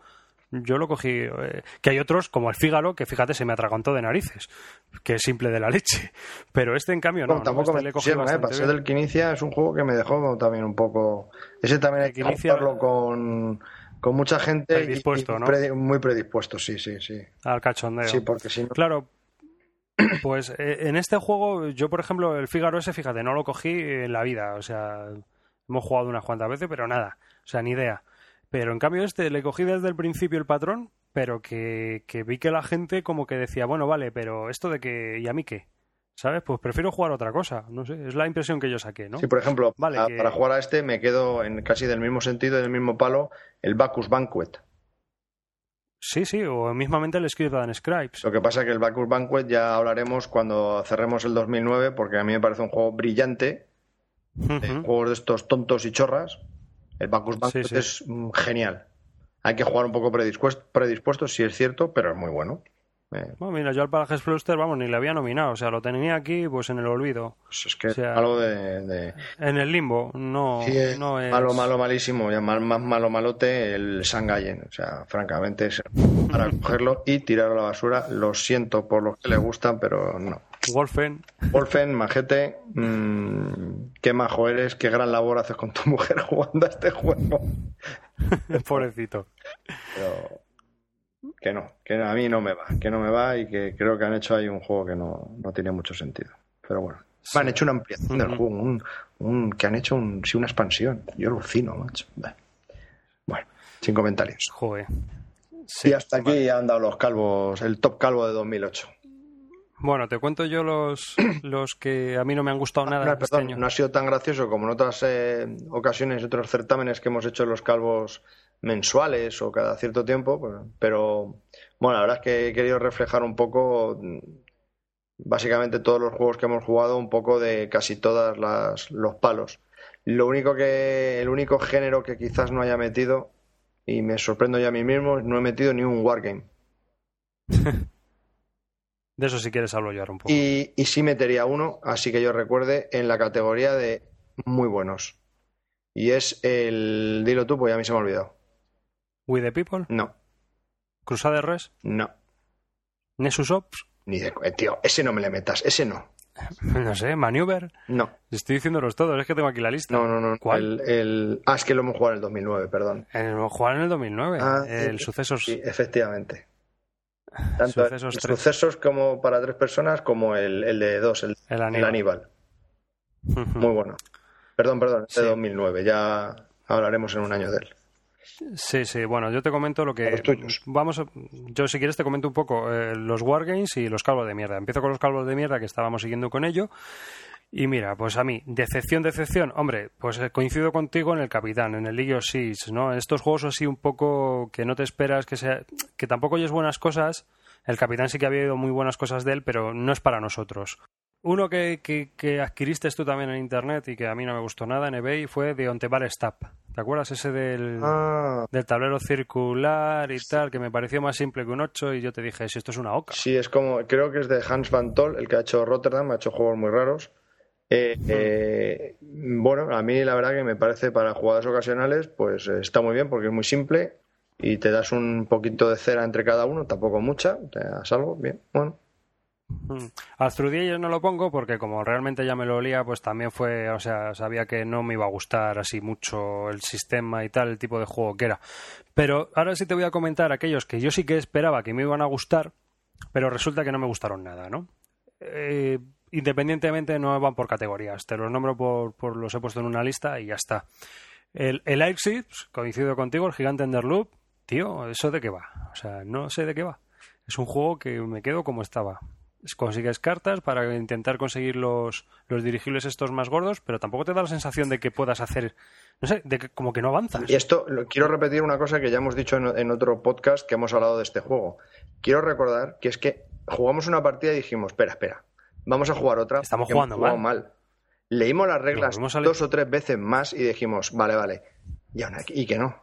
yo lo cogí. eh, que hay otros como el Fígalo que fíjate se me atragantó de narices. Que es simple de la leche. Pero este en cambio no. ¿no? tampoco Este me le entusiasma, ¿eh? bien. del que inicia es un juego que me dejó también un poco... Ese también hay que que inicia- jugarlo con, con mucha gente y- Predispuesto, y ¿no? predi- muy predispuesto, sí, sí, sí. Al cachondeo. Sí, porque si no... Claro, pues eh, en este juego, yo por ejemplo, el Fígaro ese, fíjate, no lo cogí en la vida. O sea, hemos jugado unas cuantas veces, pero nada. O sea, ni idea. Pero en cambio este le cogí desde el principio el patrón, pero que, que vi que la gente como que decía, bueno, vale, pero esto de que, ¿y a mí qué? ¿Sabes? Pues prefiero jugar otra cosa. No sé, es la impresión que yo saqué, ¿no? Sí, por ejemplo, Vale, a- que- para jugar a este me quedo en casi del mismo sentido, en el mismo palo, el Bacchus Banquet. Sí, sí, o mismamente el Script and Scribes. Lo que pasa que el Bacchus Banquet ya hablaremos cuando cerremos el 2009, porque a mí me parece un juego brillante, Ujú. juegos de estos tontos y chorras. El Bacchus Banquet Sí, sí. es mm, genial. Hay que jugar un poco predispuesto, predispuesto, sí es cierto, pero es muy bueno. Eh, Bueno, mira, yo al Parajes Fluster, vamos, ni le había nominado. O sea, lo tenía aquí, pues en el olvido. pues es que O sea, algo de, de- En el limbo. No, Sí, es no es. malo, malo, malísimo, ya más, más malo, malote el Sangayen. O sea, francamente, es para cogerlo y tirarlo a la basura. Lo siento por los que le gustan, pero no. Wolfen. Wolfen, majete, mm, qué majo eres, qué gran labor haces con tu mujer jugando a este juego. Pobrecito. Pero que no, que a mí no me va, que no me va y que creo que han hecho ahí un juego que no, no tiene mucho sentido. Pero bueno, Sí. han hecho una ampliación del juego, un, un- que han hecho un, sí, una expansión. Yo alucino, macho. Bueno, sin comentarios. Joder. y hasta aquí han dado los calvos, el top calvo de 2008. Bueno, te cuento yo los, los que a mí no me han gustado nada No, este perdón, año. no ha sido tan gracioso como en otras eh, ocasiones, otros certámenes que hemos hecho los calvos mensuales o cada cierto tiempo, pues, pero bueno, la verdad es que he querido reflejar un poco, mm, básicamente todos los juegos que hemos jugado, un poco de casi todas las los palos. Lo único que, el único género que quizás no haya metido, y me sorprendo yo a mí mismo, no he metido ni un wargame. De eso si quieres hablo yo ahora un poco. Y, y sí metería uno, así que yo recuerde, en la categoría de muy buenos. Y es el. Dilo tú, pues ya a mí se me ha olvidado. We the People, No, Crusader Res, no. Nessus Ops, Ni de. eh, tío, ese no me le metas, ese no. no sé, Maneuver. No, Estoy diciéndolos todos, es que tengo aquí la lista. no, no. no. ¿Cuál? El, el- Ah, es que lo hemos jugado en el 2009, perdón. El, jugar en el 2009, Ah, el sí, Sucesos. Sí, efectivamente. Tanto Sucesos el 3. sucesos como para tres personas, como el, el de dos, el, El Aníbal. Muy bueno. Perdón, perdón, es de Sí. 2009. Ya hablaremos en un año de él. Sí, sí, bueno, yo te comento lo que... Los tuyos. Vamos, a- yo si quieres te comento un poco eh, los Wargames y los calvos de mierda. Empiezo con los calvos de mierda que estábamos siguiendo con ello. Y mira, pues a mí, decepción, decepción, hombre, pues eh, coincido contigo en el Capitán, en el League of Seas, ¿no? En estos juegos así un poco que no te esperas, que sea, que tampoco oyes buenas cosas. El Capitán sí que había oído muy buenas cosas de él, pero no es para nosotros. Uno que, que, que adquiriste tú también en internet y que a mí no me gustó nada en eBay fue de Ontebar Stap. ¿Te acuerdas ese del, Ah, del tablero circular y tal, que me pareció más simple que un 8 y yo te dije, si esto es una oca. Sí, es como, creo que es de Hans Van Tol, el que ha hecho Rotterdam, ha hecho juegos muy raros. Eh, eh, bueno, a mí la verdad que me parece para jugadas ocasionales, pues eh, está muy bien porque es muy simple y te das un poquito de cera entre cada uno, tampoco mucha, te das algo, bien, bueno. Mm. Al Through no lo pongo porque como realmente ya me lo olía, pues también fue, o sea, sabía que no me iba a gustar así mucho el sistema y tal, el tipo de juego que era. Pero ahora sí te voy a comentar aquellos que yo sí que esperaba que me iban a gustar, pero resulta que no me gustaron nada, ¿no? Eh, independientemente no van por categorías, te los nombro por, por los he puesto en una lista y ya está. El, el Exit, coincido contigo, el gigante Enderloop, tío, ¿eso de qué va? O sea, no sé de qué va. Es un juego que me quedo como estaba. Consigues cartas para intentar conseguir los, los dirigibles estos más gordos, pero tampoco te da la sensación de que puedas hacer, no sé, de que como que no avanzas. Y esto, quiero repetir una cosa que ya hemos dicho en otro podcast que hemos hablado de este juego. Quiero recordar que es que jugamos una partida y dijimos, espera, espera, vamos a jugar otra. Estamos jugando mal. Leímos las reglas dos o tres veces más y dijimos, vale, vale, y, aún aquí- y que no.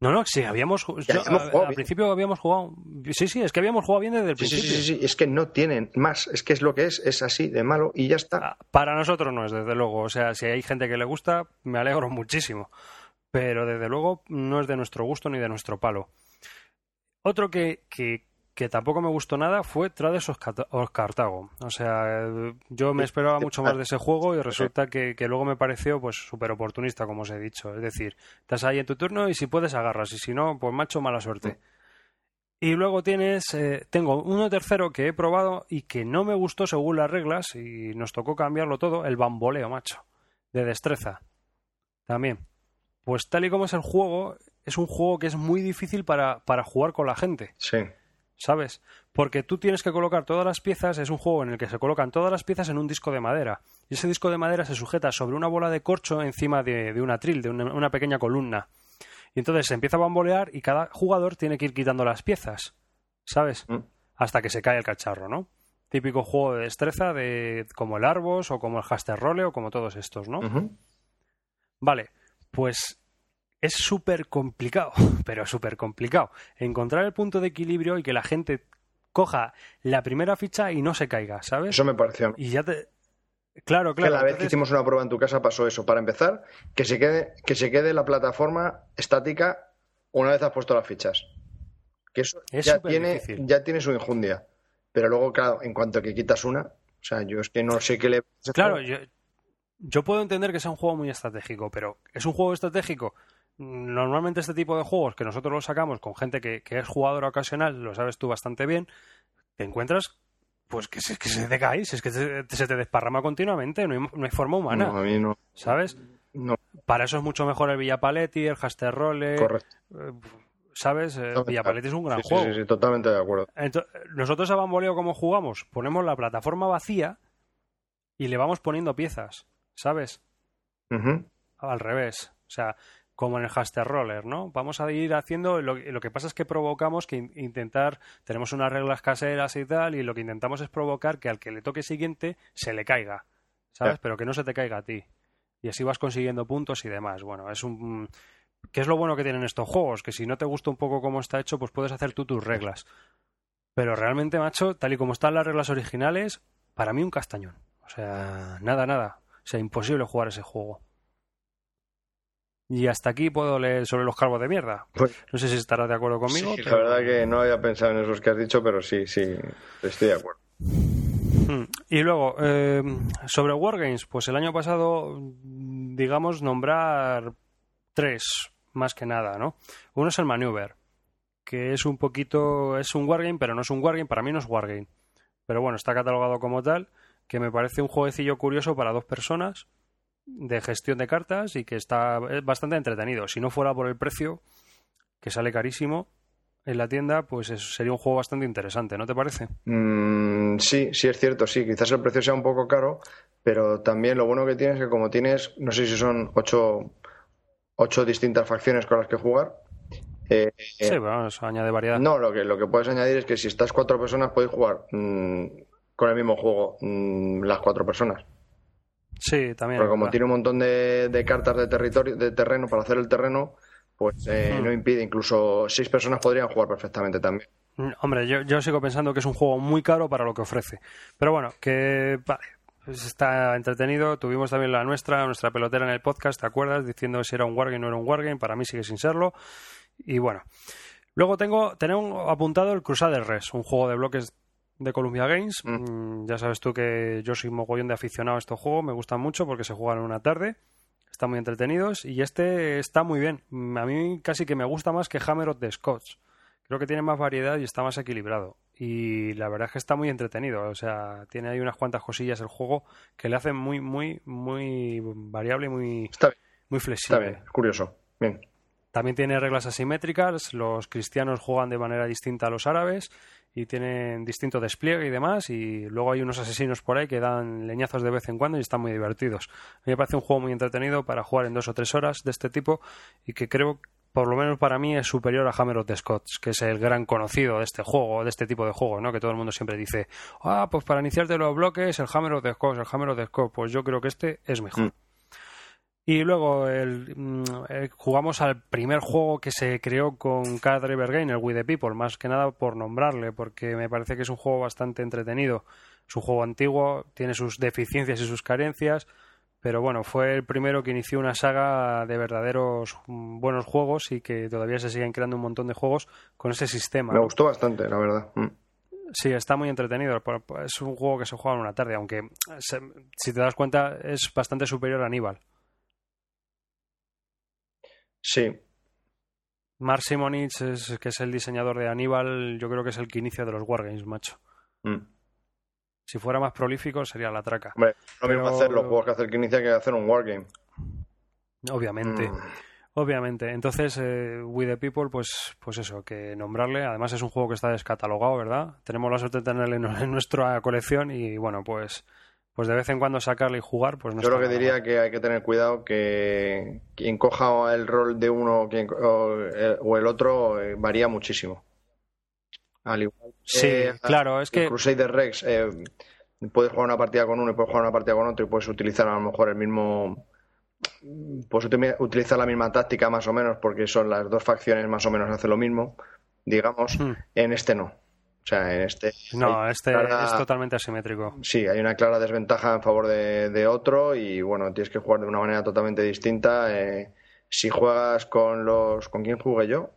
No, no, sí, habíamos, yo, a- al principio habíamos jugado. Sí, sí, es que habíamos jugado bien desde el Sí, principio. sí, sí, sí, es que no tienen más, es que es lo que es, es así de malo y ya está. Ah, Para nosotros no es, desde luego. O sea, si hay gente que le gusta, me alegro muchísimo. Pero desde luego no es de nuestro gusto ni de nuestro palo. Otro que, que, que tampoco me gustó nada fue Trades of Cartago. O sea, yo me esperaba mucho más de ese juego y resulta que, que luego me pareció pues súper oportunista, como os he dicho. Es decir, estás ahí en tu turno y si puedes agarras y si no, pues macho, mala suerte. Y luego tienes, eh, tengo uno tercero que he probado y que no me gustó según las reglas y nos tocó cambiarlo todo, el bamboleo, macho, de destreza. También. Pues tal y como es el juego, es un juego que es muy difícil para, para jugar con la gente, Sí, ¿sabes? Porque tú tienes que colocar todas las piezas, es un juego en el que se colocan todas las piezas en un disco de madera. Y ese disco de madera se sujeta sobre una bola de corcho encima de, de un atril, de una, una pequeña columna. Y entonces se empieza a bambolear y cada jugador tiene que ir quitando las piezas, ¿sabes? Mm. Hasta que se cae el cacharro, ¿no? Típico juego de destreza de como el Arbos o como el Haster Rolle o como todos estos, ¿no? Vale, pues es súper complicado, pero súper complicado. Encontrar el punto de equilibrio y que la gente coja la primera ficha y no se caiga, ¿sabes? Eso me pareció. Y ya te... Claro, Que claro. la vez que hicimos una prueba en tu casa pasó eso. Para empezar, que se quede, que se quede la plataforma estática una vez has puesto las fichas. Que eso Es ya tiene, difícil. ya tiene su injundia. Pero luego, claro, en cuanto que quitas una, o sea, yo es que no sé qué le. Claro, yo, yo puedo entender que sea un juego muy estratégico, pero ¿es un juego estratégico? Normalmente este tipo de juegos que nosotros los sacamos con gente que, que es jugadora ocasional, lo sabes tú bastante bien, te encuentras pues que se, que se te cae, es que se, se te desparrama continuamente, no hay, no hay forma humana, No, a mí no. ¿sabes? No, Para eso es mucho mejor el Villapaletti, el Haster Rolle, correcto. eh, ¿sabes? Totalmente. Villapaletti es un gran Sí, sí, juego. sí, sí, totalmente de acuerdo. Nosotros a Bamboleo, ¿cómo jugamos? Ponemos la plataforma vacía y le vamos poniendo piezas, ¿sabes? Al revés. O sea, como en el Haster Roller, ¿no? Vamos a ir haciendo. Lo, lo que pasa es que provocamos que in- intentar. Tenemos unas reglas caseras y tal, y lo que intentamos es provocar que al que le toque siguiente se le caiga, ¿sabes? Pero que no se te caiga a ti. Y así vas consiguiendo puntos y demás. Bueno, es un. ¿Qué es lo bueno que tienen estos juegos? Que si no te gusta un poco cómo está hecho, pues puedes hacer tú tus reglas. Pero realmente, macho, tal y como están las reglas originales, para mí un castañón. O sea, nada, nada. O sea, imposible jugar ese juego. Y hasta aquí puedo leer sobre los calvos de mierda. Pues- No sé si estarás de acuerdo conmigo. Sí, pero- La verdad que no había pensado en esos que has dicho, pero sí, sí, estoy de acuerdo. Hmm. Y luego, eh, sobre Wargames, pues el año pasado, digamos, nombrar tres, más que nada, ¿no? Uno es el Maneuver, que es un poquito, es un Wargame, pero no es un Wargame, para mí no es Wargame. Pero bueno, está catalogado como tal, que me parece un jueguecillo curioso para dos personas, de gestión de cartas y que está es bastante entretenido. Si no fuera por el precio, que sale carísimo en la tienda, pues eso sería un juego bastante interesante, ¿no te parece? Mm, sí, sí es cierto, sí. Quizás el precio sea un poco caro, pero también lo bueno que tienes es que como tienes, no sé si son ocho, ocho distintas facciones con las que jugar. eh, Sí, pero bueno, eso añade variedad. no, lo que, lo que puedes añadir es que si estás cuatro personas podéis jugar mm, con el mismo juego mm, las cuatro personas. Sí, también. Es como tiene un montón de, de cartas de territorio, de terreno para hacer el terreno, pues eh, Hmm. no impide. Incluso seis personas podrían jugar perfectamente también. Mm, Hombre, yo, yo sigo pensando que es un juego muy caro para lo que ofrece. Pero bueno, que vale, pues está entretenido. Tuvimos también la nuestra, nuestra pelotera en el podcast, ¿te acuerdas? Diciendo si era un wargame o no era un wargame. Para mí sigue sin serlo. Y bueno. Luego tengo, tenemos apuntado el Crusader Res, un juego de bloques de Columbia Games. Mm, Ya sabes tú que yo soy mogollón de aficionado a estos juegos, me gustan mucho porque se juegan en una tarde. Están muy entretenidos y este está muy bien. Mm, A mí casi que me gusta más que Hammer of the Scots. Creo que tiene más variedad y está más equilibrado. Y la verdad es que está muy entretenido. O sea, tiene ahí unas cuantas cosillas el juego que le hacen muy, muy, muy variable y muy, Está bien, muy está flexible. bien, es curioso. Bien. También tiene reglas asimétricas. Los cristianos juegan de manera distinta a los árabes y tienen distinto despliegue y demás. Y luego hay unos asesinos por ahí que dan leñazos de vez en cuando y están muy divertidos. A mí me parece un juego muy entretenido para jugar en dos o tres horas de este tipo y que creo, por lo menos para mí, es superior a Hammer of the Scots, que es el gran conocido de este juego, de este tipo de juego, ¿no? Que todo el mundo siempre dice, ah, pues para iniciarte los bloques, el Hammer of the Scots, el Hammer of the Scots. Pues yo creo que este es mejor. Mm. Y luego el, mm, eh, jugamos al primer juego que se creó con Car Driver Game, el We the People, más que nada por nombrarle, porque me parece que es un juego bastante entretenido. Es un juego antiguo, tiene sus deficiencias y sus carencias, pero bueno, fue el primero que inició una saga de verdaderos mm, buenos juegos y que todavía se siguen creando un montón de juegos con ese sistema. Me gustó bastante, la verdad. Mm. Sí, está muy entretenido. Es un juego que se juega en una tarde, aunque se- si te das cuenta es bastante superior a Aníbal. Sí, Mark Simonich, es, que es el diseñador de Aníbal, yo creo que es el que inicia de los Wargames, macho. Mm. Si fuera más prolífico, sería la traca. Hombre, lo mismo Pero- hacer los juegos que hacer que inicia que hacer un wargame. Obviamente, Mm. obviamente. Entonces, eh, We the People, pues, pues eso, que nombrarle. Además, es un juego que está descatalogado, ¿verdad? Tenemos la suerte de tenerle en, en nuestra colección y, bueno, pues, pues de vez en cuando sacarle y jugar, pues no Yo lo que diría mal. que hay que tener cuidado que quien coja el rol de uno quien- o, el, o el otro eh, varía muchísimo. Al igual que Sí, eh, claro, es que Crusader Rex, eh, puedes jugar una partida con uno y puedes jugar una partida con otro y puedes utilizar a lo mejor el mismo. Uti- utilizar la misma táctica más o menos porque son las dos facciones más o menos hacen lo mismo, digamos. Mm. En este no. O sea, en este. No, este es totalmente asimétrico. Sí, hay una clara desventaja en favor de, otro y bueno, tienes que jugar de una manera totalmente distinta. Eh, si juegas con los. ¿Con quién jugué yo?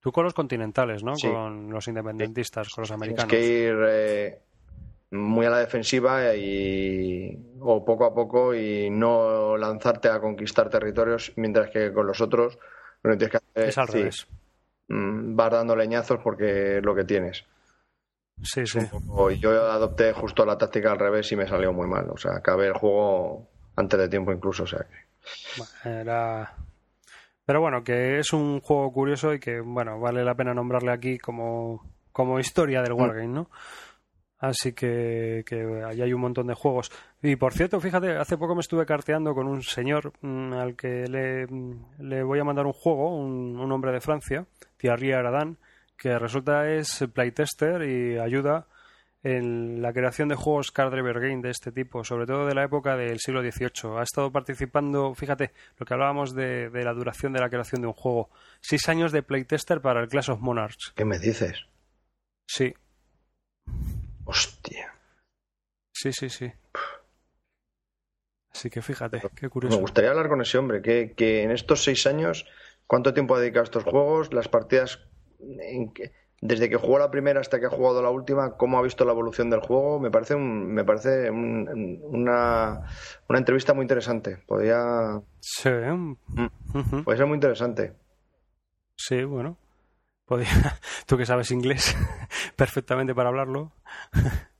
Tú con los continentales, ¿no? Con los independentistas, con los americanos. Tienes que ir eh, muy a la defensiva y o poco a poco y no lanzarte a conquistar territorios, mientras que con los otros lo tienes que hacer es al revés. Mm, vas dando leñazos porque es lo que tienes. Sí, sí. Yo adopté justo la táctica al revés y me salió muy mal. O sea, acabé el juego antes de tiempo incluso. O sea Era... Pero bueno, que es un juego curioso y que, bueno, vale la pena nombrarle aquí como, como historia del. Wargame, ¿no? Así que, que ahí hay un montón de juegos. Y por cierto, fíjate, hace poco me estuve carteando con un señor mm, al que le, le, voy a mandar un juego, un, hombre de Francia, Thierry Aradan, que resulta es playtester y ayuda en la creación de juegos card driver game de este tipo, sobre todo de la época del siglo XVIII. Ha estado participando, fíjate, lo que hablábamos de, de la duración de la creación de un juego. Seis años de playtester para el Clash of Monarchs. ¿Qué me dices? Sí, Hostia. Sí, sí, sí. Así que fíjate, qué curioso. Me gustaría hablar con ese hombre, que, que en estos seis años, ¿cuánto tiempo ha dedicado a estos juegos? Las partidas, desde que jugó la primera hasta que ha jugado la última, ¿cómo ha visto la evolución del juego? Me parece, un, me parece una, una entrevista muy interesante. Podría... Sí. Mm. Puede ser muy interesante. Sí, bueno. Tú que sabes inglés perfectamente para hablarlo.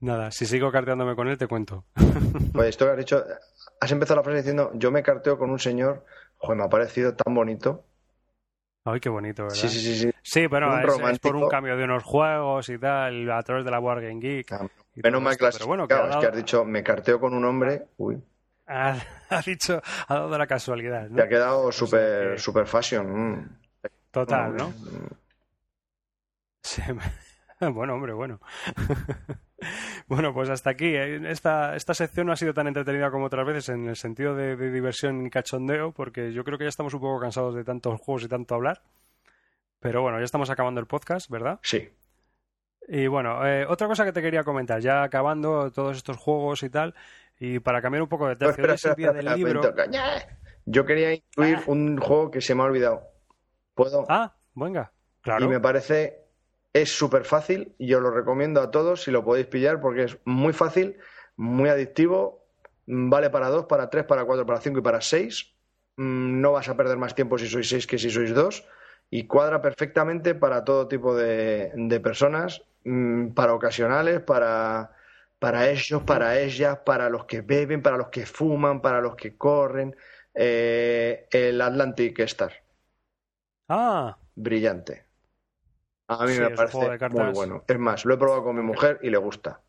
Nada, si sigo carteándome con él, te cuento. pues esto que has dicho, has empezado la frase diciendo, yo me carteo con un señor, joder, me ha parecido tan bonito. Ay, qué bonito, ¿verdad? Sí, sí, sí. Sí, sí pero es, por un cambio de unos juegos y tal, a través de la Wargame Geek. Ah, menos mal Pero bueno, que es que has dicho, me carteo con un hombre, uy. Ha, dicho, ha dado la casualidad. ¿no? Te ha quedado super, super fashion. Mm. Total, ¿no? bueno, hombre, bueno. Bueno, pues hasta aquí. ¿eh? Esta, esta sección no ha sido tan entretenida como otras veces en el sentido de, diversión y cachondeo, porque yo creo que ya estamos un poco cansados de tantos juegos y tanto hablar. Pero bueno, ya estamos acabando el podcast, ¿verdad? Sí. Y bueno, eh, otra cosa que te quería comentar, ya acabando todos estos juegos y tal, y para cambiar un poco de tercio, del libro... Yo quería incluir ah. un juego que se me ha olvidado. ¿Puedo? Ah, venga, claro. Y me parece, es súper fácil y yo lo recomiendo a todos si lo podéis pillar porque es muy fácil, muy adictivo, vale para dos, para tres, para cuatro, para cinco y para seis. Mm, no vas a perder más tiempo si sois seis que si sois dos y cuadra perfectamente para todo tipo de, personas, mm, para ocasionales, para, para ellos, para ellas, para los que beben, para los que fuman, para los que corren. Eh, el Atlantic Star. Ah. Brillante. A mí me parece muy bueno. Es más, lo he probado con mi mujer y le gusta.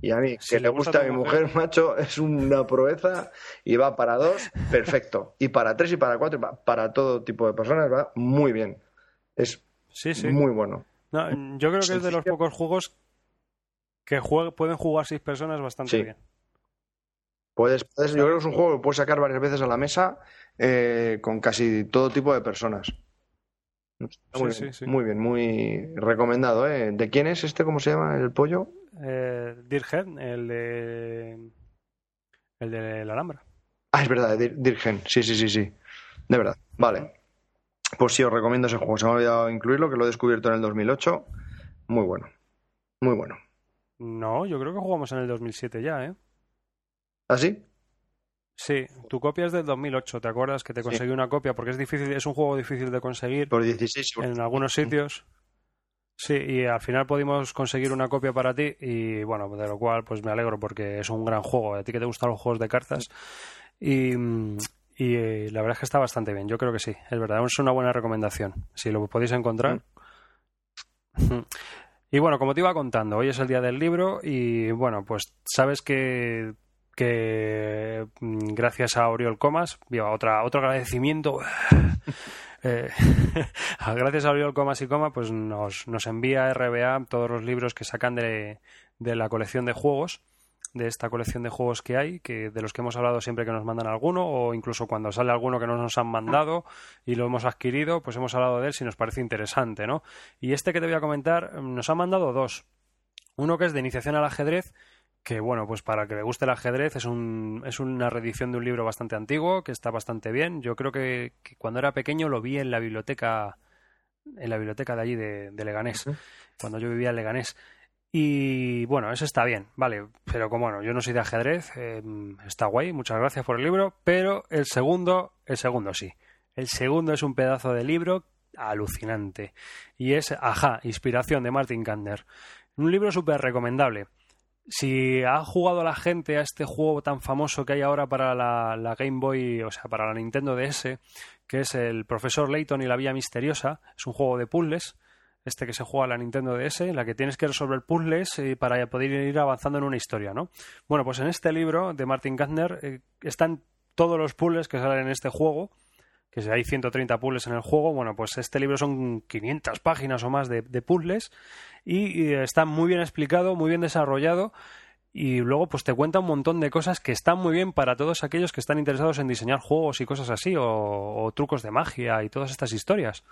Y a mí, que le gusta, a mi mujer, macho, es una proeza y va para dos, perfecto. Y para tres y para cuatro, para todo tipo de personas va muy bien. Es muy bueno. yo creo que es de los pocos juegos que pueden jugar seis personas bastante bien. Puedes, yo creo que es un juego que puedes sacar varias veces a la mesa eh, con casi todo tipo de personas. Muy, bien, muy bien, muy recomendado. ¿eh? ¿De quién es este? ¿Cómo se llama el pollo? Eh, Dirgen, el de. El de la Alhambra. Ah, es verdad, Dirgen. Sí, sí, sí, sí. De verdad. Vale. Pues sí, os recomiendo ese juego. Se me ha olvidado incluirlo, que lo he descubierto en el 2008. Muy bueno. Muy bueno. No, yo creo que jugamos en el 2007 ya, ¿eh? ¿Ah, sí? Sí, tu copia es del 2008, ¿te acuerdas que te conseguí una copia? Porque es difícil, es un juego difícil de conseguir. Por 16. En algunos sitios. Sí, y al final pudimos conseguir una copia para ti y bueno, de lo cual pues me alegro porque es un gran juego. A ti que te gustan los juegos de cartas y, y eh, la verdad es que está bastante bien. Yo creo que sí, es verdad, es una buena recomendación. Si lo podéis encontrar. Mm. Y bueno, como te iba contando, hoy es el día del libro y bueno, pues sabes que que mm, gracias a Oriol Comas, otra, otro agradecimiento. Eh, gracias a Oriol Comas y Coma, pues nos, nos envía RBA todos los libros que sacan de, de la colección de juegos de esta colección de juegos que hay, que de los que hemos hablado siempre que nos mandan alguno, o incluso cuando sale alguno que no nos han mandado y lo hemos adquirido, pues hemos hablado de él si nos parece interesante, ¿no? Y este que te voy a comentar, nos han mandado dos. Uno que es de iniciación al ajedrez, que bueno, pues para que le guste el ajedrez es, un, es una reedición de un libro bastante antiguo, que está bastante bien. Yo creo que, cuando era pequeño lo vi en la biblioteca, en la biblioteca de allí de, Leganés, cuando yo vivía en Leganés. Y bueno, ese está bien, vale, pero como bueno, yo no soy de ajedrez, em, está guay, muchas gracias por el libro, pero el segundo, el segundo sí. El segundo es un pedazo de libro alucinante. Y es Ajá, Inspiración de Martin Kander. Un libro súper recomendable si ha jugado la gente a este juego tan famoso que hay ahora para la, Game Boy, o sea, para la Nintendo DS, que es el Profesor Layton y la Vía Misteriosa, es un juego de puzzles, este que se juega a la Nintendo DS, en la que tienes que resolver puzzles eh, para poder ir avanzando en una historia, ¿no? Bueno, pues en este libro de Martin Gardner eh, están todos los puzzles que salen en este juego, que si hay 130 puzzles en el juego, bueno, pues este libro son 500 páginas o más de, puzzles y, está muy bien explicado, muy bien desarrollado y luego pues te cuenta un montón de cosas que están muy bien para todos aquellos que están interesados en diseñar juegos y cosas así o, trucos de magia y todas estas historias,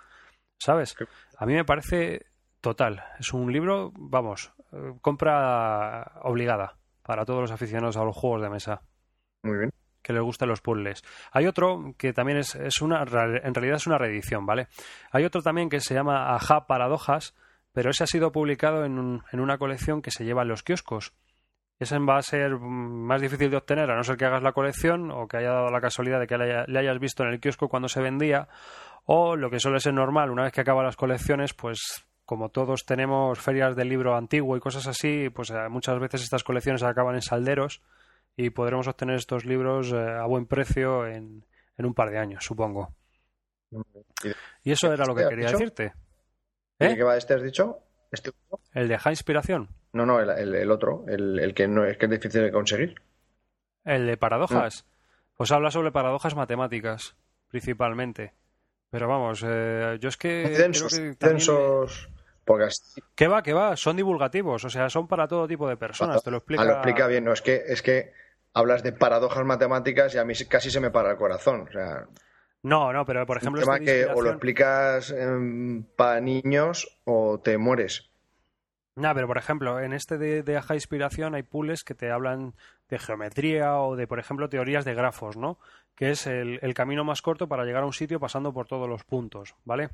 ¿sabes? A mí me parece total, es un libro, vamos, eh, compra obligada para todos los aficionados a los juegos de mesa. Muy bien que les gusten los puzzles. Hay otro que también es, es, una, en realidad es una reedición, ¿vale? Hay otro también que se llama Aja Paradojas, pero ese ha sido publicado en, en una colección que se lleva en los kioscos. Ese va a ser más difícil de obtener, a no ser que hagas la colección o que haya dado la casualidad de que le, hayas visto en el kiosco cuando se vendía, o lo que suele ser normal, una vez que acaban las colecciones, pues como todos tenemos ferias de libro antiguo y cosas así, pues eh, muchas veces estas colecciones acaban en salderos y podremos obtener estos libros eh, a buen precio en, en, un par de años, supongo. Y eso era lo que quería decirte. ¿Eh? ¿Qué va este has dicho? ¿Este ¿El de High Inspiración? No, no, el, el, otro, el, el, que no es que es difícil de conseguir. ¿El de paradojas? Pues habla sobre paradojas matemáticas, principalmente. Pero vamos, eh, yo es que... Densos, densos... ¿Qué va, qué va? Son divulgativos, o sea, son para todo tipo de personas, te lo explica... Ah, lo explica bien, no, es que, es que hablas de paradojas matemáticas y a mí casi se me para el corazón. O sea, no, no, pero por ejemplo. Un tema que o lo explicas para niños o te mueres. No, pero por ejemplo, en este de, de Aja Inspiración hay pools que te hablan de geometría o de, por ejemplo, teorías de grafos, ¿no? Que es el, camino más corto para llegar a un sitio pasando por todos los puntos, ¿vale?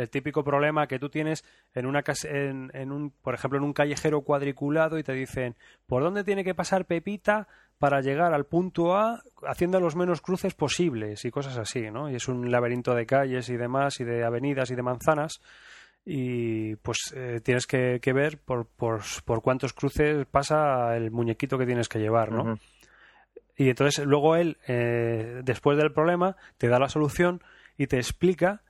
El típico problema que tú tienes en una en, en un, por ejemplo, en un callejero cuadriculado y te dicen, ¿por dónde tiene que pasar Pepita para llegar al punto A haciendo los menos cruces posibles y cosas así, ¿no? Y es un laberinto de calles y demás y de avenidas y de manzanas y pues eh, tienes que, ver por, por, por, cuántos cruces pasa el muñequito que tienes que llevar, ¿no? Y entonces luego él, eh, después del problema, te da la solución y te explica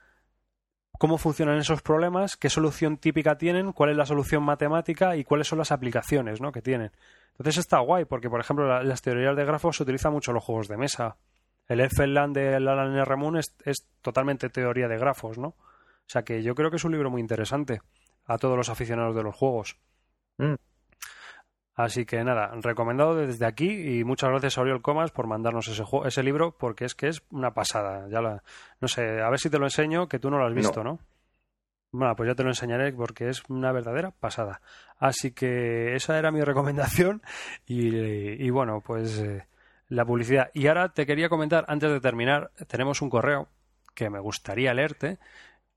cómo funcionan esos problemas, qué solución típica tienen, cuál es la solución matemática y cuáles son las aplicaciones ¿no? que tienen. Entonces está guay, porque por ejemplo las teorías de grafos se utilizan mucho en los juegos de mesa. El Elfenland de Alan R. Moon es, totalmente teoría de grafos, ¿no? O sea que yo creo que es un libro muy interesante a todos los aficionados de los juegos. Mm. Así que nada, recomendado desde aquí y muchas gracias a Oriol Comas por mandarnos ese, ese libro porque es que es una pasada. Ya la, no sé, a ver si te lo enseño, que tú no lo has visto, ¿no? Bueno, pues ya te lo enseñaré porque es una verdadera pasada. Así que esa era mi recomendación y, bueno, pues eh, la publicidad. Y ahora te quería comentar, antes de terminar, tenemos un correo que me gustaría leerte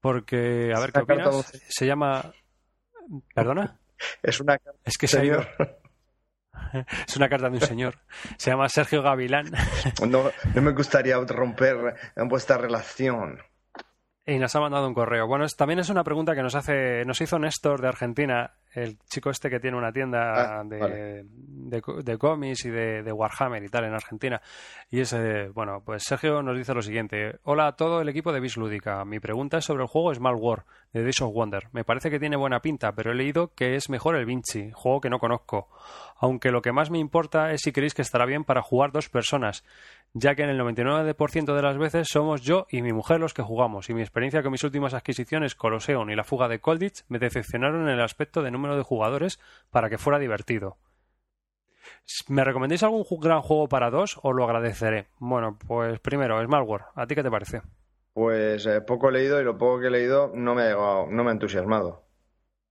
porque, a ver qué opinas. Se llama... ¿Perdona? Es una... Es que se Es una carta de un señor. Se llama Sergio Gavilán. No, no me gustaría romper vuestra relación. Y nos ha mandado un correo. Bueno, también es una pregunta que nos hace, nos hizo Néstor de Argentina, el chico este que tiene una tienda ah, de, de, cómics y de, Warhammer y tal en Argentina. Y ese, bueno, pues Sergio nos dice lo siguiente. Hola a todo el equipo de Bislúdica. Mi pregunta es sobre el juego Small War de Days of Wonder. Me parece que tiene buena pinta, pero he leído que es mejor el Vinci, juego que no conozco. Aunque lo que más me importa es si creéis que estará bien para jugar dos personas ya que en el 99% de las veces somos yo y mi mujer los que jugamos, y mi experiencia con mis últimas adquisiciones Colosseum y la fuga de Colditch me decepcionaron en el aspecto de número de jugadores para que fuera divertido. ¿Me recomendéis algún gran juego para dos? Os lo agradeceré. Bueno, pues primero, Smartware. ¿A ti qué te parece? Pues eh, poco he leído y lo poco que he leído no me ha llegado, no me ha entusiasmado.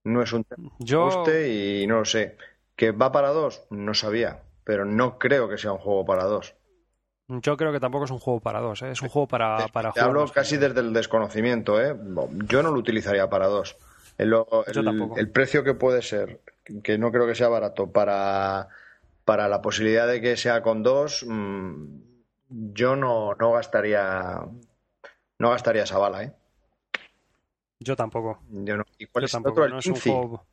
No es un tema que Yo... guste y no lo sé. ¿Que va para dos? No sabía, pero no creo que sea un juego para dos. Yo creo que tampoco es un juego para dos, ¿eh? es un juego para, para Te hablo casi desde el desconocimiento, ¿eh? Yo no lo utilizaría para dos. El, Yo el- tampoco. el precio que puede ser, que no creo que sea barato, para, para la posibilidad de que sea con dos, mm, yo no, no gastaría no gastaría esa bala, ¿eh? Yo tampoco. Yo no. ¿Y cuál Yo es el tampoco. otro? El no es un juego...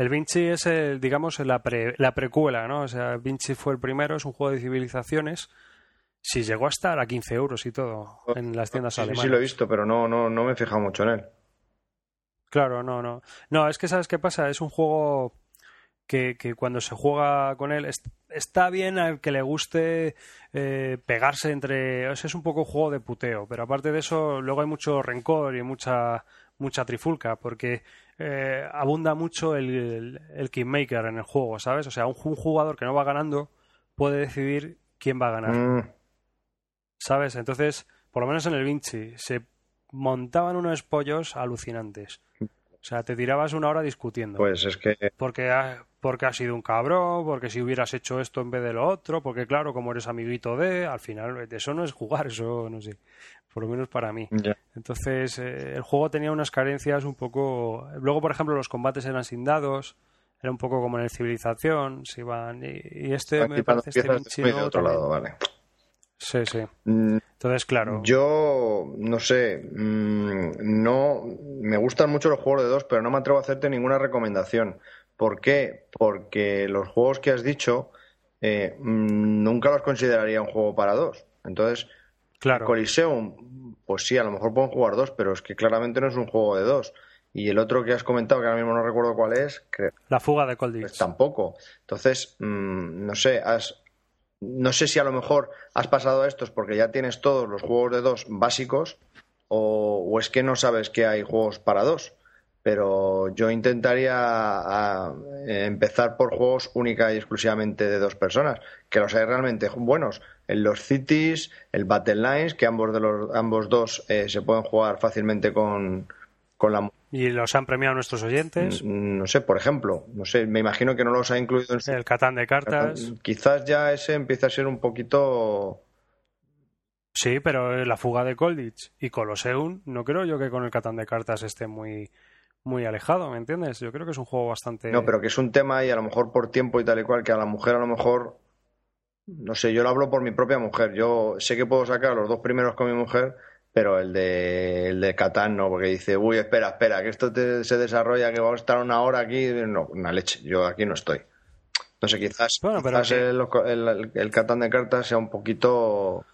El Vinci es, el, digamos, la, pre- la precuela, ¿no? O sea, Vinci fue el primero, es un juego de civilizaciones. Si llegó a estar a 15 euros y todo en las tiendas Sí, sí, alemanas. sí, lo he visto, pero no, no, no me he fijado mucho en él. Claro, no, no. No, es que ¿sabes qué pasa? Es un juego que, que cuando se juega con él es- está bien al que le guste eh, pegarse entre... o sea, es un poco juego de puteo, pero aparte de eso luego hay mucho rencor y mucha mucha trifulca porque eh, abunda mucho el, el, el kingmaker en el juego, ¿sabes? O sea, un, un jugador que no va ganando puede decidir quién va a ganar. Mm, ¿Sabes? Entonces, por lo menos en el Vinci, se montaban unos pollos alucinantes. O sea, te tirabas una hora discutiendo. pues es que Porque, ha- porque has sido un cabrón, porque si hubieras hecho esto en vez de lo otro, porque claro, como eres amiguito de, al final, eso no es jugar, eso no sé. Por lo menos para mí. Entonces, eh, el juego tenía unas carencias un poco. Luego, por ejemplo, los combates eran sin dados. Era un poco como en el Civilización. Se iban. Y, y este me Aquí parece este después de otro también. lado, vale. Sí, sí. Mm, Entonces, claro. Yo, no sé, mm, no, me gustan mucho los juegos de dos, pero no me atrevo a hacerte ninguna recomendación. ¿Por qué? Porque los juegos que has dicho eh, mm, nunca los consideraría un juego para dos. Entonces, Claro. Coliseum, pues sí, a lo mejor pueden jugar dos, pero es que claramente no es un juego de dos. Y el otro que has comentado, que ahora mismo no recuerdo cuál es, que La fuga de Colditch. pues tampoco. Entonces, no sé, has, no sé si a lo mejor has pasado a estos porque ya tienes todos los juegos de dos básicos o, es que no sabes que hay juegos para dos. Pero yo intentaría empezar por juegos única y exclusivamente de dos personas, que los hay realmente buenos. En los Cities, el Battle Lines, que ambos de los ambos dos eh, se pueden jugar fácilmente con, con la Y los han premiado nuestros oyentes. No sé, por ejemplo, no sé, me imagino que no los ha incluido en su El Catán de cartas. Quizás ya ese empieza a ser un poquito. Sí, pero la fuga de Colditch y Colosseum, no creo yo que con el Catán de cartas esté muy, muy alejado, ¿me entiendes? Yo creo que es un juego bastante. No, pero que es un tema y a lo mejor por tiempo y tal y cual, que a la mujer a lo mejor. No sé, yo lo hablo por mi propia mujer. Yo sé que puedo sacar los dos primeros con mi mujer, pero el de, el de Catán no, porque dice, uy, espera, espera, que esto te- se desarrolla, que vamos a estar una hora aquí. No, una leche, yo aquí no estoy. No sé, quizás, Bueno, pero quizás que- el, el- Catán de cartas sea un poquito.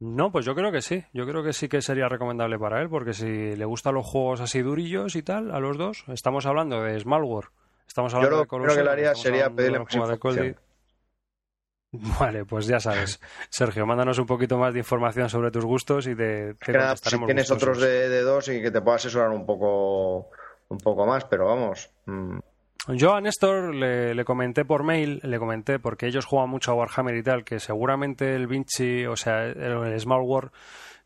No, pues yo creo que sí. Yo creo que sí que sería recomendable para él, porque si le gustan los juegos así durillos y tal, a los dos, estamos hablando de Smallware. Estamos Yo hablando lo de primero que le haría sería pedirle más información. Vale, pues ya sabes. Sergio, mándanos un poquito más de información sobre tus gustos y te, te nada, si tienes gustosos. otros de, de dos y que te pueda asesorar un poco un poco más, pero vamos. mm, Yo a Néstor le, le comenté por mail, le comenté porque ellos juegan mucho a Warhammer y tal, que seguramente el Vinci, o sea, el, el Small War,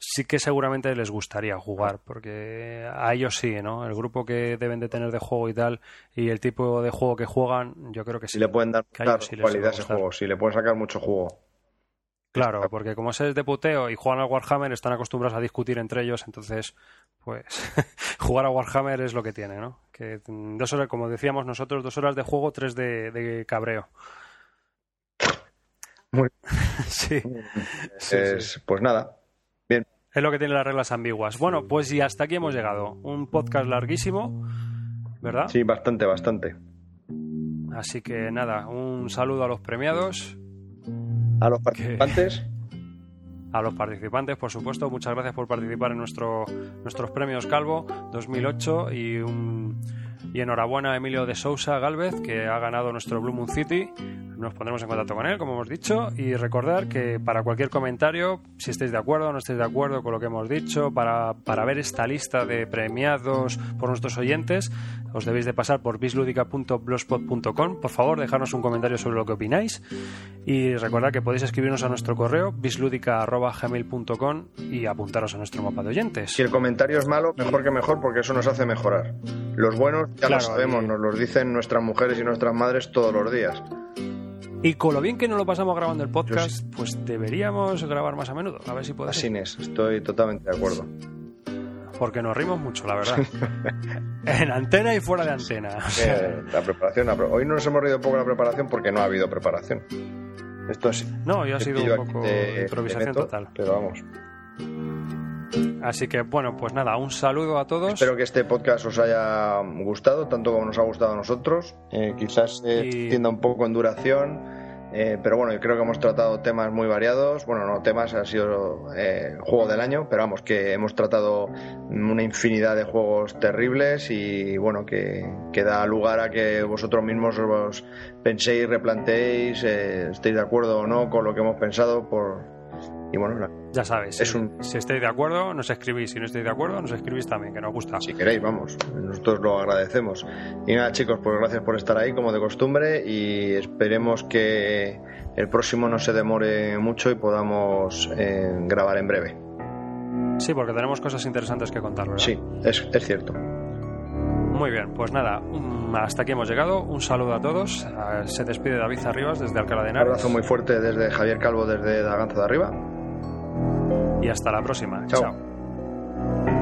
sí que seguramente les gustaría jugar, porque a ellos sí, ¿no? El grupo que deben de tener de juego y tal, y el tipo de juego que juegan, yo creo que sí. si le pueden dar sí a cualidad a ese juego, si le pueden sacar mucho juego. Claro, porque como es de puteo y juegan al Warhammer, están acostumbrados a discutir entre ellos, entonces, pues, jugar a Warhammer es lo que tiene, ¿no? Que dos horas, como decíamos nosotros, dos horas de juego, tres de, de cabreo. Muy- sí, sí, Es- sí. Pues nada, Es lo que tiene las reglas ambiguas. Bueno, pues y hasta aquí hemos llegado. Un podcast larguísimo, ¿verdad? sí, bastante, bastante. Así que nada, un saludo a los premiados, A los participantes, a los participantes, por supuesto. Muchas gracias por participar en nuestro, nuestros premios Calvo 2008 y un, Y enhorabuena a Emilio de Sousa Galvez, que ha ganado nuestro Blue Moon City. Nos pondremos en contacto con él, como hemos dicho, y recordar que para cualquier comentario, si estáis de acuerdo o no estáis de acuerdo con lo que hemos dicho, para, para ver esta lista de premiados por nuestros oyentes, os debéis de pasar por bisludica.blogspot.com. Por favor, dejarnos un comentario sobre lo que opináis. Y recordad que podéis escribirnos a nuestro correo bisludica.gmail.com y apuntaros a nuestro mapa de oyentes. Si el comentario es malo, mejor que mejor, porque eso nos hace mejorar. Los buenos ya Claro, lo sabemos, y- nos los dicen nuestras mujeres y nuestras madres todos los días. Y con lo bien que nos lo pasamos grabando el podcast, pues deberíamos grabar más a menudo. A ver si podemos. Así es, estoy totalmente de acuerdo. Porque nos rimos mucho, la verdad. en antena y fuera de antena. Eh, la preparación, hoy no nos hemos reído poco la preparación porque no ha habido preparación. Esto es no, yo ha sido un poco de- de improvisación de neto, total. Pero vamos, Así que, bueno, pues nada, un saludo a todos. espero que este podcast os haya gustado, tanto como nos ha gustado a nosotros. Eh, quizás se Y- extienda un poco en duración, eh, pero bueno, yo creo que hemos tratado temas muy variados. Bueno, no temas, ha sido eh, juego del año, pero vamos, que hemos tratado una infinidad de juegos terribles y bueno, que, que da lugar a que vosotros mismos os penséis, replanteéis, eh, estéis de acuerdo o no con lo que hemos pensado por... Y bueno, la- Ya sabéis, Es si, un- si estáis de acuerdo, nos escribís. Si no estáis de acuerdo, nos escribís también, que nos gusta. si queréis, vamos, nosotros lo agradecemos. Y nada, chicos, pues gracias por estar ahí, como de costumbre, y esperemos que el próximo no se demore mucho y podamos eh, grabar en breve. Sí, porque tenemos cosas interesantes que contar, ¿verdad? Sí, es, es cierto. Muy bien, pues nada, un- hasta aquí hemos llegado. Un saludo a todos. Ah, Se despide David Arribas desde Alcalá de Un Henares. abrazo muy fuerte desde Javier Calvo, desde Daganza de Arriba. Y hasta la próxima. Chao. Chao.